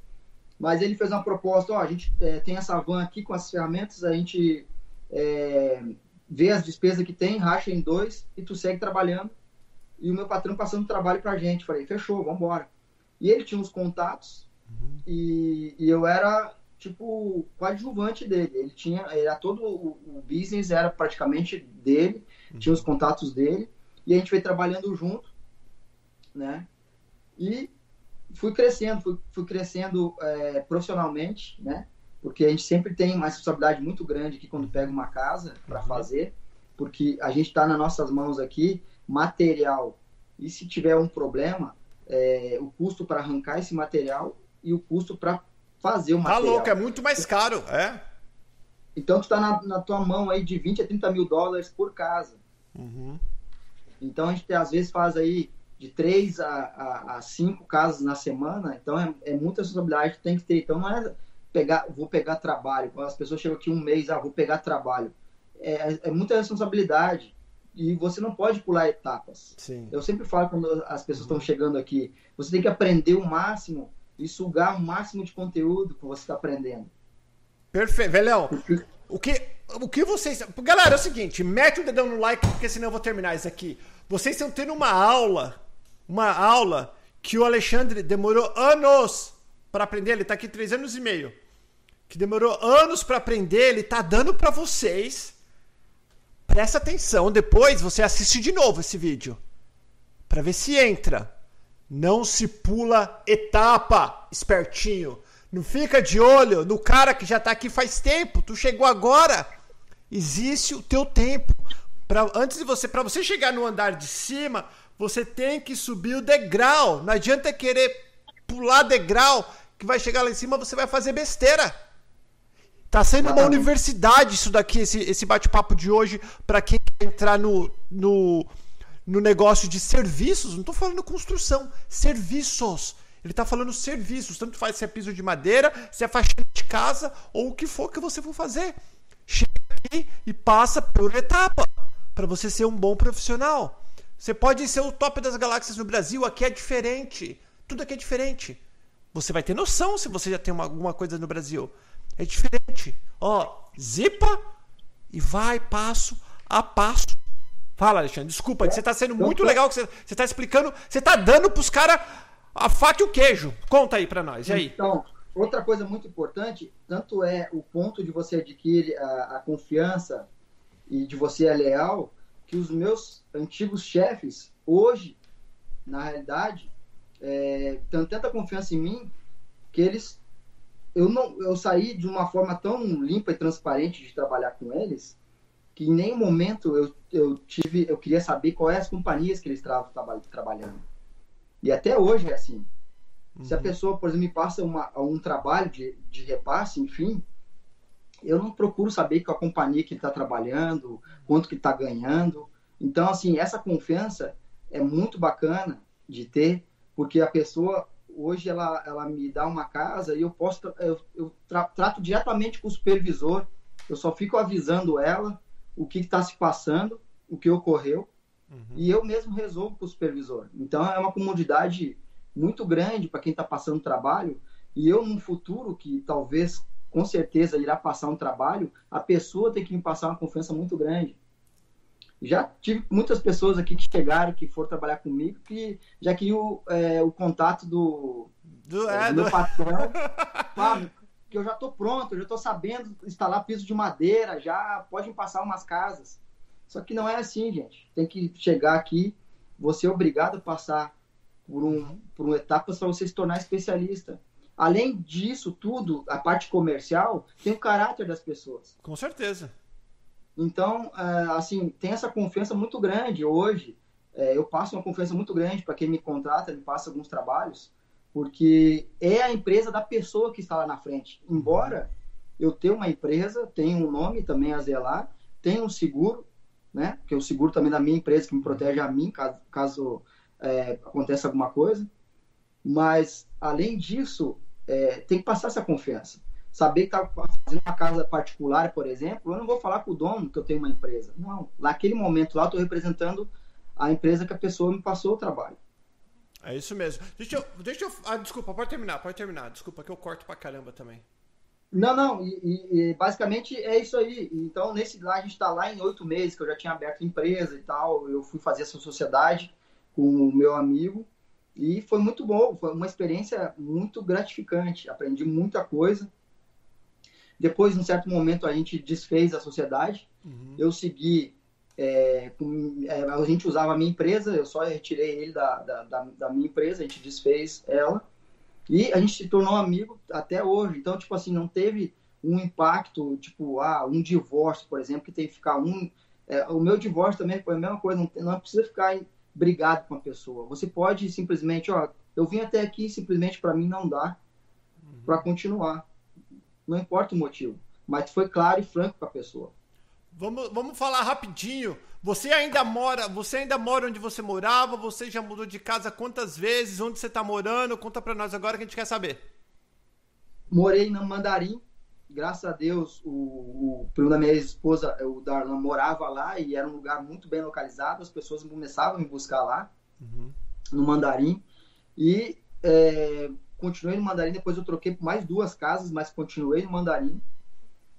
Mas ele fez uma proposta, ó, a gente é, tem essa van aqui com as ferramentas, a gente é, vê as despesas que tem, racha em dois e tu segue trabalhando. E o meu patrão passando trabalho pra gente. Falei, fechou, vamos embora. E ele tinha uns contatos uhum. e, e, eu era, tipo, coadjuvante dele. Ele tinha, era todo o, business era praticamente dele, uhum. tinha os contatos dele. E a gente foi trabalhando junto, né? E fui crescendo, fui, fui crescendo é, profissionalmente, né? Porque a gente sempre tem uma responsabilidade muito grande aqui quando pega uma casa para uhum. fazer, porque a gente está nas nossas mãos aqui material. E se tiver um problema, é, o custo para arrancar esse material e o custo para fazer o tá material. Tá louco, é muito mais caro, é. Então tu está na, na, tua mão aí de 20 a 30 mil dólares por casa. Uhum. Então a gente às vezes faz aí de três a, a, a cinco casos na semana, então é, é, muita responsabilidade que tem que ter. Então não é pegar, vou pegar trabalho. Quando as pessoas chegam aqui um mês, ah, vou pegar trabalho. É, é muita responsabilidade e você não pode pular etapas. Sim. Eu sempre falo quando as pessoas estão chegando aqui, você tem que aprender o máximo e sugar o máximo de conteúdo que você está aprendendo. Perfeito, velhão. O que, o que vocês. Galera, é o seguinte: mete o dedão no like, porque senão eu vou terminar isso aqui. Vocês estão tendo uma aula uma aula que o Alexandre demorou anos para aprender. Ele está aqui três anos e meio. Que demorou anos para aprender. Ele está dando para vocês. Presta atenção. Depois você assiste de novo esse vídeo para ver se entra. Não se pula etapa, espertinho. Não fica de olho no cara que já está aqui faz tempo. Tu chegou agora. Existe o teu tempo. Pra, antes de você, para você chegar no andar de cima, você tem que subir o degrau. Não adianta querer pular degrau, que vai chegar lá em cima, você vai fazer besteira. Tá sendo uma universidade isso daqui, esse, esse bate-papo de hoje, para quem quer entrar no, no, no negócio de serviços. Não tô falando construção, serviços. Ele tá falando serviços, tanto faz se é piso de madeira, se é faxina de casa, ou o que for que você for fazer. Chega aqui e passa por etapa, para você ser um bom profissional. Você pode ser o top das galáxias no Brasil, aqui é diferente. Tudo aqui é diferente. Você vai ter noção se você já tem uma, alguma coisa no Brasil. É diferente. Ó, zipa e vai passo a passo. Fala, Alexandre. Desculpa, você está sendo muito legal que você está explicando. Você está dando para os caras a faca e o queijo. Conta aí para nós. E aí? Então, outra coisa muito importante, tanto é o ponto de você adquirir a, a confiança e de você é leal, que os meus antigos chefes, hoje, na realidade, é, têm tanta confiança em mim que eles. Eu, não, eu saí de uma forma tão limpa e transparente de trabalhar com eles que em nenhum momento eu, eu tive eu queria saber quais as companhias que eles estavam trabalhando. E até hoje é assim. Uhum. Se a uhum. pessoa, por exemplo, me passa uma, um trabalho de, de repasse, enfim, eu não procuro saber com a companhia que ele está trabalhando, quanto que está ganhando. Então, assim, essa confiança é muito bacana de ter, porque a pessoa hoje ela, ela me dá uma casa e eu posso eu, eu tra trato diretamente com o supervisor. Eu só fico avisando ela o que está se passando, o que ocorreu, uhum. e eu mesmo resolvo com o supervisor. Então é uma comodidade muito grande para quem está passando trabalho. E eu, no futuro, que talvez com certeza irá passar um trabalho, a pessoa tem que me passar uma confiança muito grande. Já tive muitas pessoas aqui que chegaram, que foram trabalhar comigo, que já queriam é, o contato do, do, é, do meu patrão? Que eu já estou pronto, eu já estou sabendo instalar piso de madeira, já podem passar umas casas. Só que não é assim, gente. Tem que chegar aqui você é obrigado a passar por, um, por uma etapa para você se tornar especialista. Além disso tudo, a parte comercial tem o caráter das pessoas. Com certeza. Então, é, assim, tem essa confiança muito grande hoje. É, eu passo uma confiança muito grande para quem me contrata, me passa alguns trabalhos, porque é a empresa da pessoa que está lá na frente. Embora eu tenha uma empresa, tenha um nome também a zelar, tenha um seguro, né? Que é o seguro também da minha empresa que me protege a mim caso, caso é, aconteça alguma coisa. Mas além disso, é, tem que passar essa confiança. Saber que está fazendo uma casa particular, por exemplo, eu não vou falar com o dono que eu tenho uma empresa. Não, naquele momento lá estou representando a empresa que a pessoa me passou o trabalho. É isso mesmo. Deixa eu. Deixa eu ah, desculpa, pode terminar, pode terminar. Desculpa que eu corto pra caramba também. Não, não, e, e, basicamente é isso aí. Então, nesse lá, a gente está lá em oito meses, que eu já tinha aberto empresa e tal. Eu fui fazer essa sociedade com o meu amigo e foi muito bom, foi uma experiência muito gratificante. Aprendi muita coisa. Depois, em certo momento, a gente desfez a sociedade. Uhum. Eu segui. É, é, a gente usava a minha empresa, eu só retirei ele da, da, da, da minha empresa, a gente desfez ela e a gente se tornou amigo até hoje. Então, tipo assim, não teve um impacto, tipo, ah, um divórcio, por exemplo, que tem que ficar um. É, o meu divórcio também foi a mesma coisa, não, não precisa ficar brigado com a pessoa. Você pode simplesmente, ó, eu vim até aqui simplesmente para mim não dá uhum. para continuar. Não importa o motivo, mas foi claro e franco com a pessoa. Vamos, vamos falar rapidinho. Você ainda mora, você ainda mora onde você morava? Você já mudou de casa quantas vezes? Onde você está morando? Conta para nós agora que a gente quer saber. Morei no Mandarim. Graças a Deus, o, o primo da minha esposa, o Darlan, morava lá e era um lugar muito bem localizado. As pessoas começavam a me buscar lá, uhum. no Mandarim. E é, continuei no Mandarim. Depois eu troquei por mais duas casas, mas continuei no Mandarim.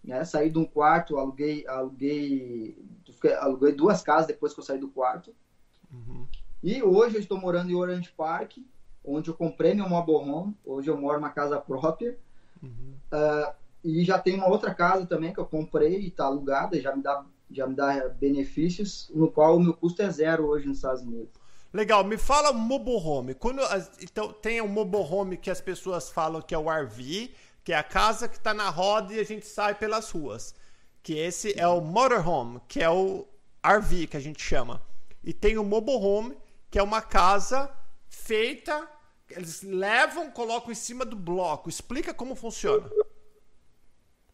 Né? Saí de um quarto, aluguei, aluguei, aluguei duas casas depois que eu saí do quarto. Uhum. E hoje eu estou morando em Orange Park, onde eu comprei meu mobile home. Hoje eu moro numa casa própria. Uhum. Uh, e já tem uma outra casa também que eu comprei e está alugada, já me dá já me dá benefícios, no qual o meu custo é zero hoje nos Estados Unidos. Legal, me fala mobile home. Quando, então, tem o mobile home que as pessoas falam que é o RV, que é a casa que está na roda e a gente sai pelas ruas. Que esse é o motorhome, que é o RV que a gente chama. E tem o mobile home, que é uma casa feita, eles levam, colocam em cima do bloco. Explica como funciona.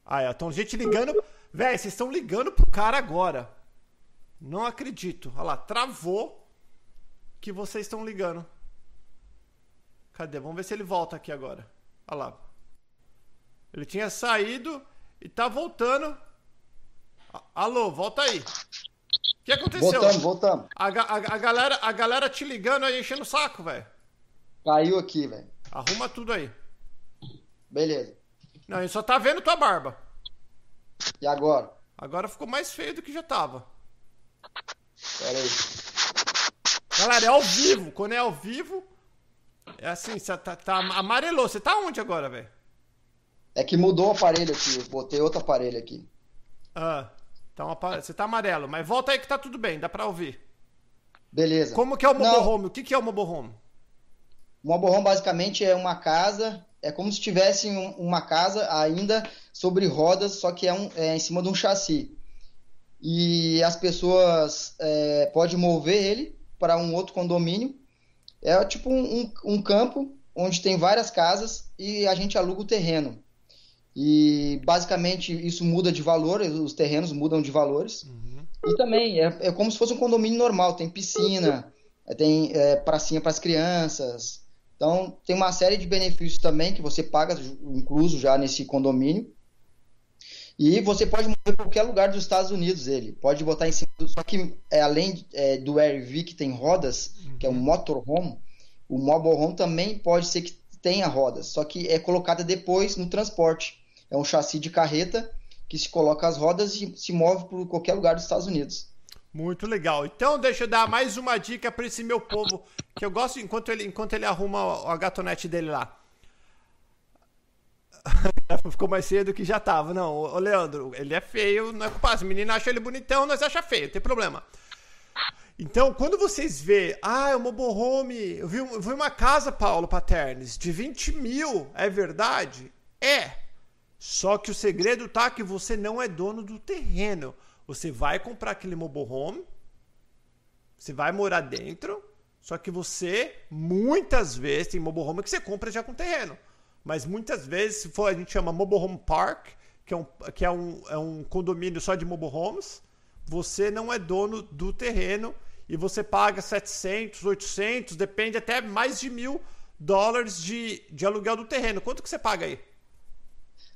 Ah, é, então gente ligando. Véi, vocês estão ligando pro cara agora. Não acredito. Olha lá, travou que vocês estão ligando. Cadê? Vamos ver se ele volta aqui agora. Olha lá. Ele tinha saído e tá voltando. Alô, volta aí. O que aconteceu? Voltamos, voltamos. A, a, a, galera, a galera te ligando aí, enchendo o saco, velho. Caiu aqui, velho. Arruma tudo aí. Beleza. Não, ele só tá vendo tua barba. E agora? Agora ficou mais feio do que já tava. Pera aí. Galera, é ao vivo. Quando é ao vivo, é assim, você tá, tá amarelou. Você tá onde agora, velho? É que mudou o aparelho aqui, eu botei outro aparelho aqui. Ah, então você tá amarelo, mas volta aí que tá tudo bem, dá pra ouvir. Beleza. Como que é o mobile Não. home? O que, que é o mobile home? O mobile home basicamente é uma casa, é como se tivesse uma casa ainda sobre rodas, só que é, um, é em cima de um chassi. E as pessoas é, podem mover ele para um outro condomínio. É tipo um, um, um campo onde tem várias casas e a gente aluga o terreno. E basicamente isso muda de valor, os terrenos mudam de valores. Uhum. E também é, é, como se fosse um condomínio normal, tem piscina, é, tem é, pracinha para as crianças. Então tem uma série de benefícios também que você paga, incluso já nesse condomínio. E você pode mover em qualquer lugar dos Estados Unidos ele. Pode botar em cima do. Só que é, além é, do RV que tem rodas, uhum. que é um motorhome, o mobile home também pode ser que tenha rodas, só que é colocada depois no transporte. É um chassi de carreta que se coloca as rodas e se move por qualquer lugar dos Estados Unidos. Muito legal. Então, deixa eu dar mais uma dica para esse meu povo, que eu gosto enquanto ele, enquanto ele arruma a gatonete dele lá. Ficou mais cedo que já tava. Não, o Leandro, ele é feio, não é culpa. As meninas acham ele bonitão, nós achamos feio, não tem problema. Então, quando vocês vê, ah, é uma home, eu vi, eu vi uma casa, Paulo Paternes, de 20 mil, é verdade? É. Só que o segredo tá que você não é dono do terreno. Você vai comprar aquele mobile home, você vai morar dentro, só que você, muitas vezes, tem mobile home que você compra já com terreno. Mas muitas vezes, se for, a gente chama mobile home park, que é um, que é um, é um condomínio só de mobile homes, você não é dono do terreno e você paga 700, 800, depende até mais de mil dólares de, de aluguel do terreno. Quanto que você paga aí?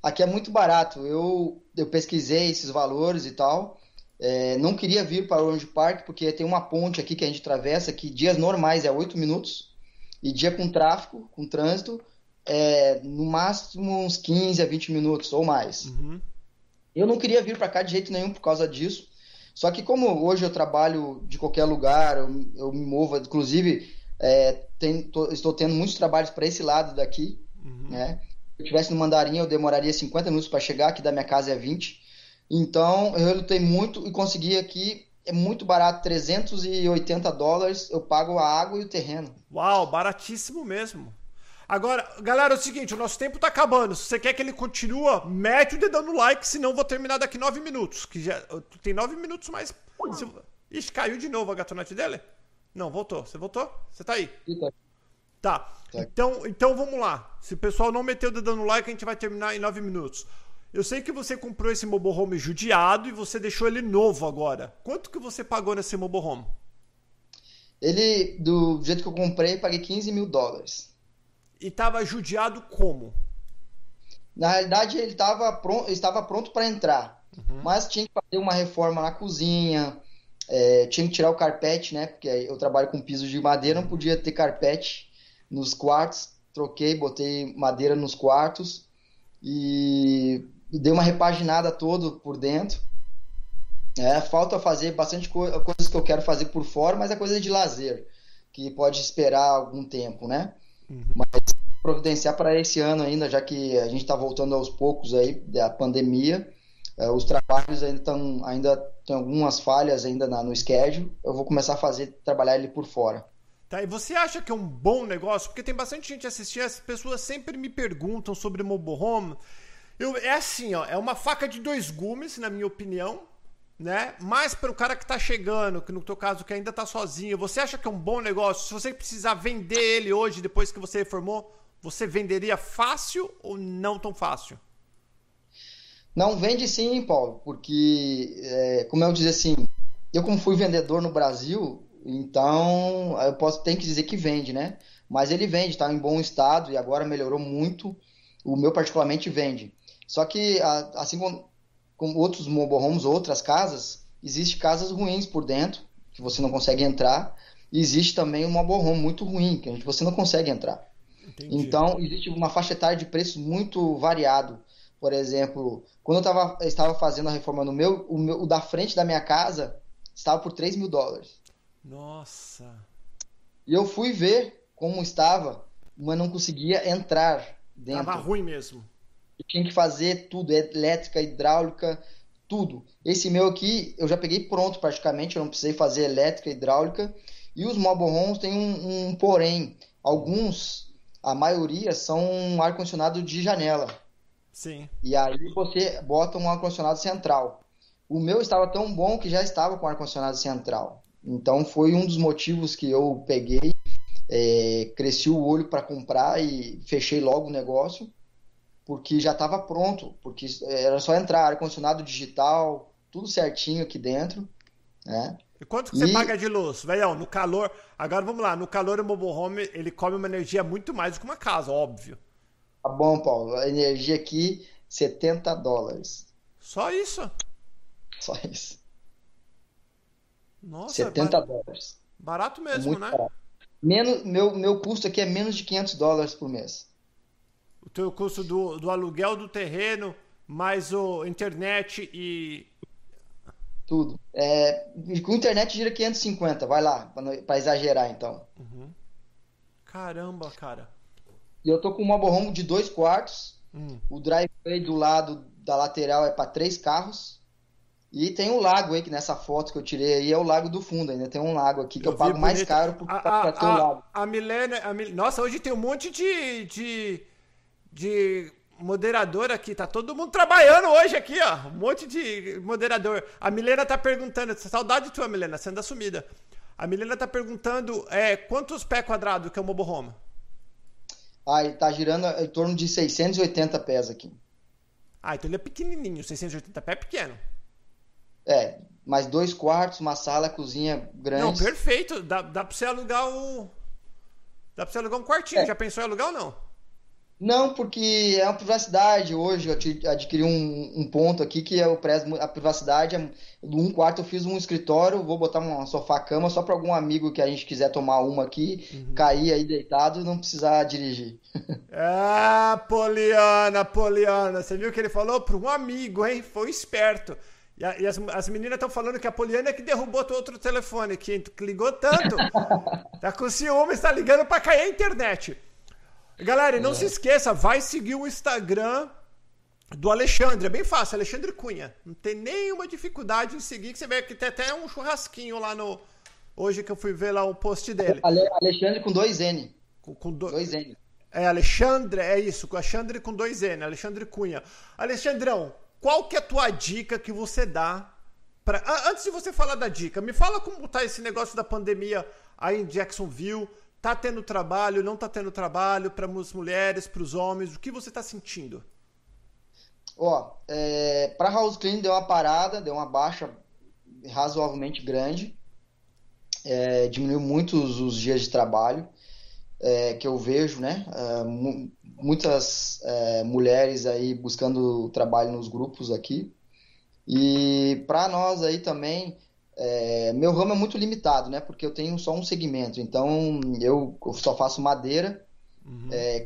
Aqui é muito barato. Eu, eu pesquisei esses valores e tal. É, não queria vir para Orange Park porque tem uma ponte aqui que a gente atravessa que dias normais é 8 minutos e dia com tráfego, com trânsito, é no máximo uns 15 a 20 minutos ou mais. Uhum. Eu não queria vir para cá de jeito nenhum por causa disso. Só que como hoje eu trabalho de qualquer lugar, eu, eu me movo, inclusive é, tem, tô, estou tendo muitos trabalhos para esse lado daqui, uhum. né? Se eu estivesse no Mandarim, eu demoraria 50 minutos para chegar, aqui da minha casa é 20. Então, eu lutei muito e consegui aqui, é muito barato, 380 dólares, eu pago a água e o terreno. Uau, baratíssimo mesmo. Agora, galera, é o seguinte, o nosso tempo tá acabando. Se você quer que ele continue, mete o dedão no like, senão eu vou terminar daqui nove minutos. Que já tem nove minutos mais. Se... Ixi, caiu de novo a gatonete dele? Não, voltou. Você voltou? Você tá aí? Tá. Tá. Então, então vamos lá. Se o pessoal não meteu o dedão no like, a gente vai terminar em nove minutos. Eu sei que você comprou esse mobile home judiado e você deixou ele novo agora. Quanto que você pagou nesse mobile home? Ele, do jeito que eu comprei, paguei 15 mil dólares. E estava judiado como? Na realidade, ele tava pronto, estava pronto para entrar, uhum. mas tinha que fazer uma reforma na cozinha, é, tinha que tirar o carpete, né? Porque eu trabalho com piso de madeira, não podia ter carpete nos quartos. Troquei, botei madeira nos quartos e dei uma repaginada todo por dentro. É, falta fazer bastante co coisas que eu quero fazer por fora, mas é coisa de lazer, que pode esperar algum tempo, né? Uhum. Mas providenciar para esse ano ainda, já que a gente está voltando aos poucos aí da pandemia, é, os trabalhos ainda estão, ainda tem algumas falhas ainda na, no schedule. Eu vou começar a fazer trabalhar ele por fora. Tá, e você acha que é um bom negócio? Porque tem bastante gente assistindo, as pessoas sempre me perguntam sobre mobile home. Eu, é assim, ó, é uma faca de dois gumes, na minha opinião né? Mas para o cara que está chegando, que no teu caso que ainda está sozinho, você acha que é um bom negócio? Se você precisar vender ele hoje, depois que você reformou, você venderia fácil ou não tão fácil? Não vende sim, Paulo, porque é, como eu dizer assim, eu como fui vendedor no Brasil, então eu posso tem que dizer que vende, né? Mas ele vende, está em bom estado e agora melhorou muito. O meu particularmente vende. Só que assim como outros mobile homes, outras casas, existe casas ruins por dentro, que você não consegue entrar, e existe também um mobile home muito ruim, que você não consegue entrar. Entendi. Então, existe uma faixa etária de preço muito variado. Por exemplo, quando eu tava, estava fazendo a reforma no meu o, meu, o da frente da minha casa estava por 3 mil dólares. Nossa! E eu fui ver como estava, mas não conseguia entrar dentro. Tava ruim mesmo tinha que fazer tudo, elétrica, hidráulica, tudo. Esse meu aqui eu já peguei pronto praticamente, eu não precisei fazer elétrica, hidráulica. E os mobile homes têm um, um porém. Alguns, a maioria, são ar-condicionado de janela. Sim. E aí você bota um ar-condicionado central. O meu estava tão bom que já estava com ar-condicionado central. Então foi um dos motivos que eu peguei, é, cresci o olho para comprar e fechei logo o negócio porque já estava pronto, porque era só entrar, ar-condicionado digital, tudo certinho aqui dentro, né? E quanto que e... você paga de luz, velhão? No calor, agora vamos lá, no calor o mobile home, ele come uma energia muito mais do que uma casa, óbvio. Tá bom, Paulo, a energia aqui, 70 dólares. Só isso? Só isso. Nossa, 70 é bar... dólares. Barato mesmo, né? Barato. Menos, meu, meu custo aqui é menos de 500 dólares por mês o teu custo do, do aluguel do terreno, mais o internet e. Tudo. É, com internet gira 550, vai lá, para exagerar então. Uhum. Caramba, cara. E eu tô com uma borrombo de dois quartos. Hum. O driveway do lado da lateral é para três carros. E tem um lago aí, que nessa foto que eu tirei aí é o Lago do Fundo, ainda tem um lago aqui que eu, eu pago mais caro por, a, pra, ter o lago. A Milena, a Mil... Nossa, hoje tem um monte de, de, de moderador aqui, tá todo mundo trabalhando hoje aqui, ó. Um monte de moderador. A Milena tá perguntando, saudade tua, Milena, você anda sumida. A Milena tá perguntando é, quantos pés quadrados que é o moborhome? Ah, ele tá girando em torno de 680 pés aqui. Ah, então ele é pequenininho, 680 pés é pequeno. É, mais dois quartos, uma sala, cozinha grande. Não, perfeito. Dá, dá pra você alugar o. Dá pra você alugar um quartinho. É. Já pensou em alugar ou não? Não, porque é uma privacidade. Hoje eu adquiri um, um ponto aqui que é o prezo a privacidade. É, um quarto eu fiz um escritório, vou botar uma sofá-cama só para algum amigo que a gente quiser tomar uma aqui, uhum. cair aí deitado e não precisar dirigir. Ah, Poliana, Poliana. Você viu o que ele falou? Para um amigo, hein? Foi esperto. E, a, e as, as, meninas estão falando que a Poliana é que derrubou teu outro telefone, que ligou tanto. tá com ciúme, está ligando para cair a internet. Galera, não é. se esqueça, vai seguir o Instagram do Alexandre. É bem fácil, Alexandre Cunha. Não tem nenhuma dificuldade em seguir, que você vê que tem até um churrasquinho lá no. Hoje que eu fui ver lá o post dele. Alexandre com dois N. Com, com do... dois N. É, Alexandre, é isso, com Alexandre com dois N, Alexandre Cunha. Alexandrão, qual que é a tua dica que você dá para Antes de você falar da dica, me fala como tá esse negócio da pandemia aí em Jacksonville. Tá tendo trabalho, não tá tendo trabalho para as mulheres, para os homens? O que você está sentindo? Ó, é, para House Clean deu uma parada, deu uma baixa razoavelmente grande. É, diminuiu muito os, os, dias de trabalho é, que eu vejo, né? É, muitas é, mulheres aí buscando trabalho nos grupos aqui. E para nós aí também é, meu ramo é muito limitado, né? Porque eu tenho só um segmento. Então, eu só faço madeira, uhum. é,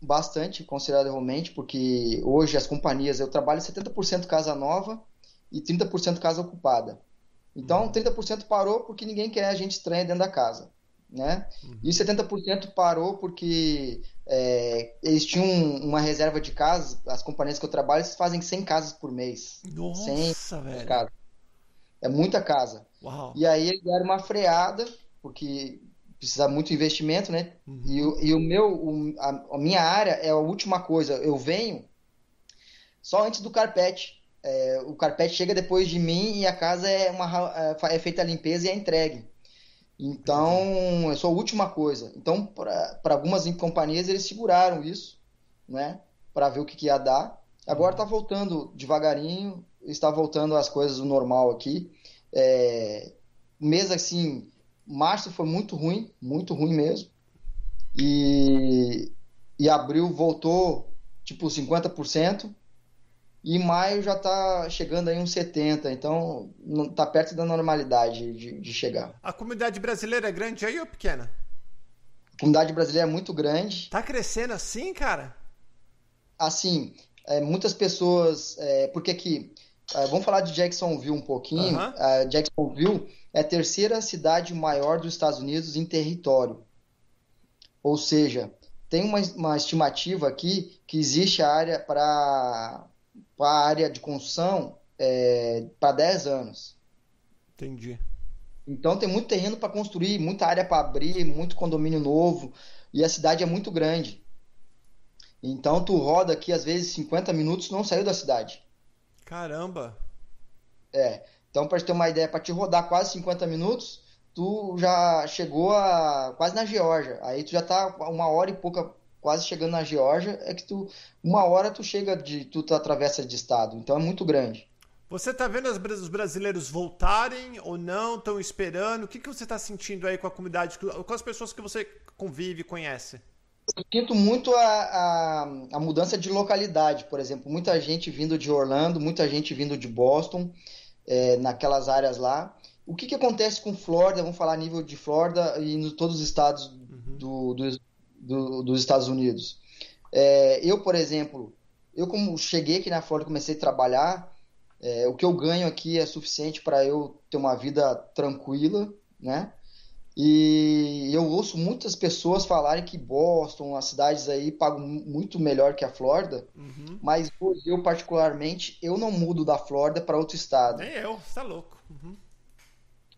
bastante, consideravelmente, porque hoje as companhias, eu trabalho 70% casa nova e 30% casa ocupada. Então, uhum. 30% parou porque ninguém quer a gente estranha dentro da casa. Né? Uhum. E 70% parou porque é, eles tinham uma reserva de casas, as companhias que eu trabalho, fazem 100 casas por mês. Nossa, 100 velho. Casas. É muita casa. Uau. E aí eles deram uma freada, porque precisa muito investimento, né? Uhum. E, o, e o meu, o, a, a, minha área é a última coisa. Eu venho só antes do carpete. É, o carpete chega depois de mim e a casa é, uma, é, é feita a limpeza e é entregue. Então, eu sou a última coisa. Então, para algumas companhias, eles seguraram isso, né? Para ver o que, que ia dar. Agora está voltando devagarinho, está voltando as coisas do normal aqui. É, mês assim, março foi muito ruim, muito ruim mesmo. E, e abril voltou tipo 50%. E maio já está chegando aí uns 70%, então está perto da normalidade de, de, chegar. A comunidade brasileira é grande aí ou pequena? A comunidade brasileira é muito grande. Tá crescendo assim, cara? Assim, é, muitas pessoas. É, porque aqui Uh, vamos falar de Jacksonville um pouquinho. Uh, Jacksonville é a terceira cidade maior dos Estados Unidos em território. Ou seja, tem uma, uma estimativa aqui que existe a área para a área de construção é, para 10 anos. Entendi. Então tem muito terreno para construir, muita área para abrir, muito condomínio novo e a cidade é muito grande. Então tu roda aqui às vezes 50 minutos não saiu da cidade. Caramba! É. Então, para ter uma ideia, para te rodar quase 50 minutos, tu já chegou a quase na Geórgia. Aí tu já tá uma hora e pouca quase chegando na Geórgia, é que tu uma hora tu chega de tu, tu atravessa de estado. Então é muito grande. Você tá vendo os brasileiros voltarem ou não? Estão esperando? O que, que você está sentindo aí com a comunidade, com as pessoas que você convive, conhece? Eu sinto muito a, a, a, mudança de localidade, por exemplo, muita gente vindo de Orlando, muita gente vindo de Boston, é, naquelas áreas lá. O que, que acontece com Flórida? Vamos falar a nível de Flórida e em todos os estados uhum. do, do, do, dos Estados Unidos. É, eu, por exemplo, eu como cheguei aqui na Flórida, comecei a trabalhar, é, o que eu ganho aqui é suficiente para eu ter uma vida tranquila, né? E eu ouço muitas pessoas falarem que Boston, as cidades aí pagam muito melhor que a Flórida, uhum. mas eu particularmente eu não mudo da Flórida para outro estado. Nem eu, você tá louco. Uhum.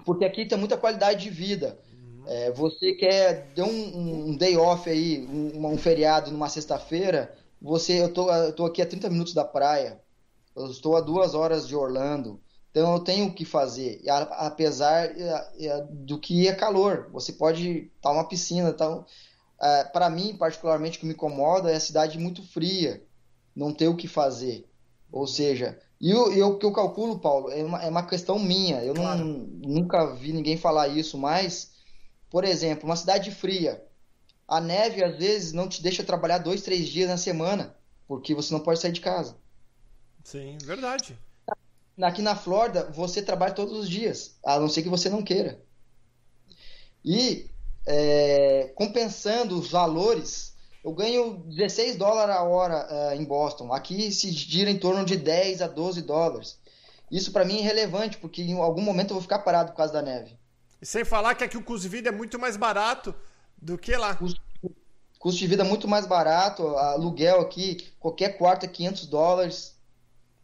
Porque aqui tem muita qualidade de vida. É, você quer ter um, um, day off aí, um, um feriado numa sexta-feira, você eu tô, eu tô aqui a 30 minutos da praia, eu estou a duas horas de Orlando. Então eu tenho o que fazer, apesar do que é calor. Você pode estar numa piscina, então é, para mim particularmente o que me incomoda é a cidade muito fria, não ter o que fazer. Ou seja, e o que eu calculo, Paulo, é uma, é uma questão minha. Eu claro. não, nunca vi ninguém falar isso, mas, por exemplo, uma cidade fria, a neve às vezes não te deixa trabalhar dois, três dias na semana, porque você não pode sair de casa. Sim, verdade. Aqui na Flórida, você trabalha todos os dias, a não ser que você não queira. E é, compensando os valores, eu ganho 16 dólares a hora é, em Boston. Aqui se gira em torno de 10 a 12 dólares. Isso para mim é relevante, porque em algum momento eu vou ficar parado por causa da neve. E sem falar que aqui o custo de vida é muito mais barato do que lá. Custo, custo de vida é muito mais barato. Aluguel aqui, qualquer quarto é 500 dólares.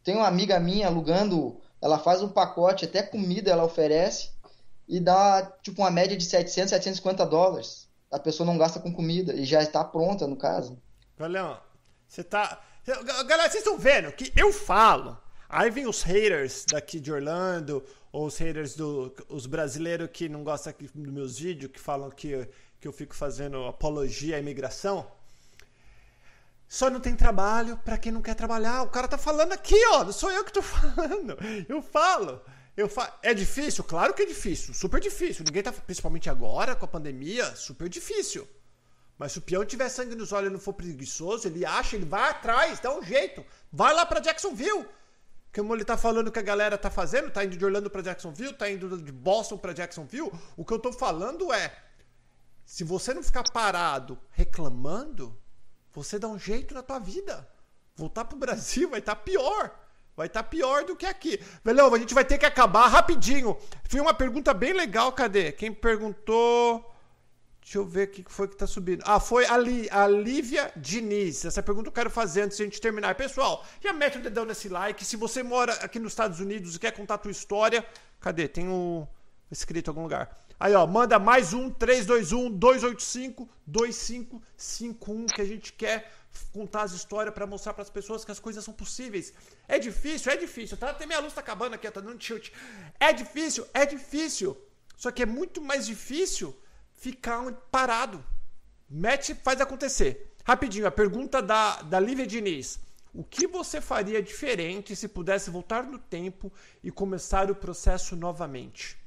Tem uma amiga minha alugando, ela faz um pacote, até comida ela oferece, e dá tipo uma média de 700, 750 dólares. A pessoa não gasta com comida e já está pronta, no caso. Galera, você tá. Galera, vocês estão vendo que eu falo. Aí vem os haters daqui de Orlando, ou os haters do. os brasileiros que não gostam dos meus vídeos, que falam que, que eu fico fazendo apologia à imigração. Só não tem trabalho para quem não quer trabalhar. O cara tá falando aqui, ó. Não sou eu que tô falando. Eu falo. Eu falo. É difícil? Claro que é difícil. Super difícil. Ninguém tá. Principalmente agora, com a pandemia, super difícil. Mas se o peão tiver sangue nos olhos e não for preguiçoso, ele acha, ele vai atrás, dá um jeito. Vai lá para Jacksonville. Como ele tá falando que a galera tá fazendo, tá indo de Orlando para Jacksonville, tá indo de Boston para Jacksonville. O que eu tô falando é: se você não ficar parado reclamando, você dá um jeito na tua vida. Voltar pro Brasil vai estar tá pior. Vai estar tá pior do que aqui. Velhão, a gente vai ter que acabar rapidinho. Foi uma pergunta bem legal, cadê? Quem perguntou. Deixa eu ver o que foi que tá subindo. Ah, foi a, Li, a Lívia Diniz. Essa pergunta eu quero fazer antes de a gente terminar. Pessoal, já mete o dedão nesse like. Se você mora aqui nos Estados Unidos e quer contar a tua história, cadê? Tem o escrito em algum lugar. Aí, ó, manda mais um 321 285 2551 que a gente quer contar as histórias para mostrar para as pessoas que as coisas são possíveis. É difícil, é difícil. Tá? Até minha luz tá acabando aqui, tá dando tilt. É difícil, é difícil. Só que é muito mais difícil ficar parado. Mete, faz acontecer. Rapidinho, a pergunta da, da Lívia Diniz. O que você faria diferente se pudesse voltar no tempo e começar o processo novamente?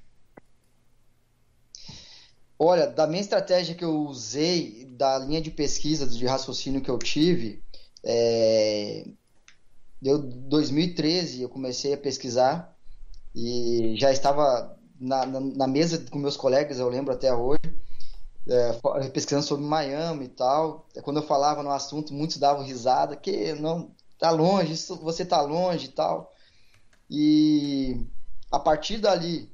Olha, da minha estratégia que eu usei, da linha de pesquisa, de raciocínio que eu tive, é... deu 2013 eu comecei a pesquisar e já estava na, na, na mesa com meus colegas, eu lembro até hoje, é, pesquisando sobre Miami e tal. Quando eu falava no assunto, muitos davam risada, que não tá longe, isso, você tá longe e tal. E a partir dali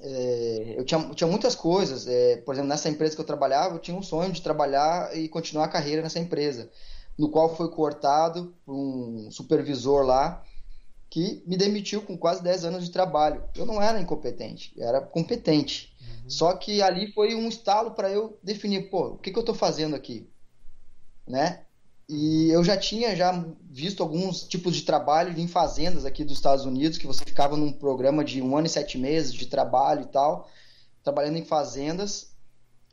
é, eu, tinha, tinha muitas coisas. É, por exemplo, nessa empresa que eu trabalhava, eu tinha um sonho de trabalhar e continuar a carreira nessa empresa, no qual foi cortado por um supervisor lá que me demitiu com quase 10 anos de trabalho. Eu não era incompetente, eu era competente. Uhum. Só que ali foi um estalo para eu definir, pô, o que, que eu estou fazendo aqui? Né? E eu já tinha já visto alguns tipos de trabalho em fazendas aqui dos Estados Unidos, que você ficava num programa de um ano e sete meses de trabalho e tal, trabalhando em fazendas.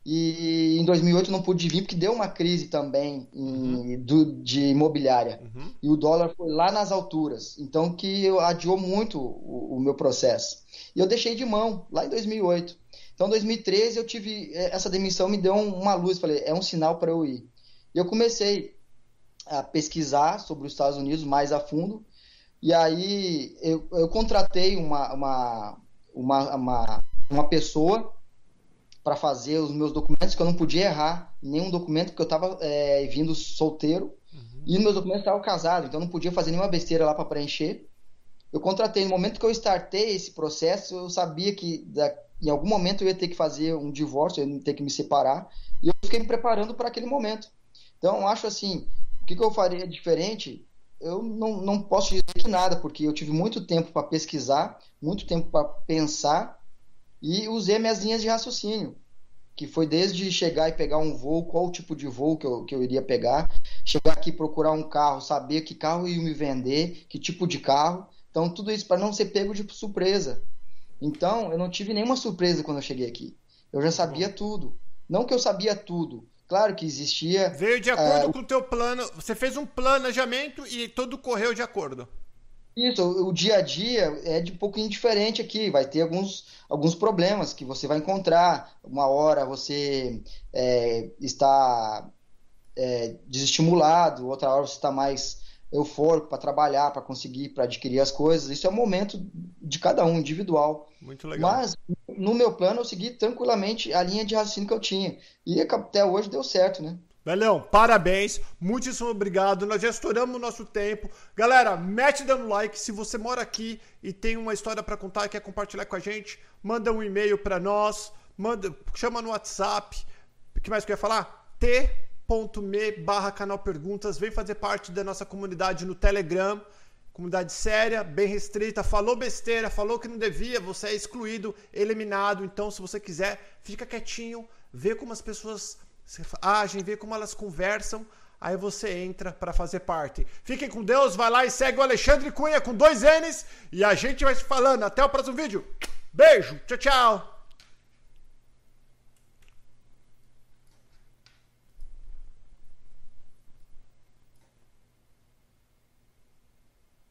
E em 2008 eu não pude vir porque deu uma crise também em, uhum. do, de imobiliária. Uhum. E o dólar foi lá nas alturas. Então que adiou muito o, o, meu processo. E eu deixei de mão lá em 2008. Então em 2013 eu tive eh, essa demissão me deu uma luz, falei, é um sinal para eu ir. E eu comecei a pesquisar sobre os Estados Unidos mais a fundo. E aí eu, eu contratei uma, uma, uma, uma, uma pessoa para fazer os meus documentos, que eu não podia errar nenhum documento, porque eu estava é, vindo solteiro uhum. e meus documentos estavam casados, então eu não podia fazer nenhuma besteira lá para preencher. Eu contratei, no momento que eu startei esse processo, eu sabia que da, em algum momento eu ia ter que fazer um divórcio, eu ia ter que me separar, e eu fiquei me preparando para aquele momento. Então, acho assim, o que, que eu faria diferente? Eu não, não posso dizer que nada, porque eu tive muito tempo para pesquisar, muito tempo para pensar, e usei minhas linhas de raciocínio, que foi desde chegar e pegar um voo, qual tipo de voo que eu, que eu iria pegar, chegar aqui procurar um carro, saber que carro ia me vender, que tipo de carro, então tudo isso para não ser pego de surpresa. Então, eu não tive nenhuma surpresa quando eu cheguei aqui. Eu já sabia tudo. Não que eu sabia tudo. Claro que existia. Veio de acordo uh, com o teu plano. Você fez um planejamento e tudo correu de acordo. Isso, o dia a dia é de um pouquinho diferente aqui. Vai ter alguns, alguns problemas que você vai encontrar. Uma hora você é, está é, desestimulado, outra hora você está mais eufórico para trabalhar, para conseguir, para adquirir as coisas. Isso é o momento de cada um, individual. Muito legal. Mas no meu plano eu segui tranquilamente a linha de raciocínio que eu tinha. E até hoje deu certo, né? Belão, parabéns, muitíssimo obrigado. Nós já estouramos o nosso tempo. Galera, mete dando like. Se você mora aqui e tem uma história para contar e quer compartilhar com a gente, manda um e-mail para nós, manda, chama no WhatsApp. O que mais que eu ia falar? t.me barra canal perguntas. Vem fazer parte da nossa comunidade no Telegram. Comunidade séria, bem restrita, falou besteira, falou que não devia, você é excluído, eliminado. Então, se você quiser, fica quietinho, vê como as pessoas agem, vê como elas conversam, aí você entra para fazer parte. Fiquem com Deus, vai lá e segue o Alexandre Cunha com dois N's e a gente vai se falando. Até o próximo vídeo. Beijo, tchau, tchau.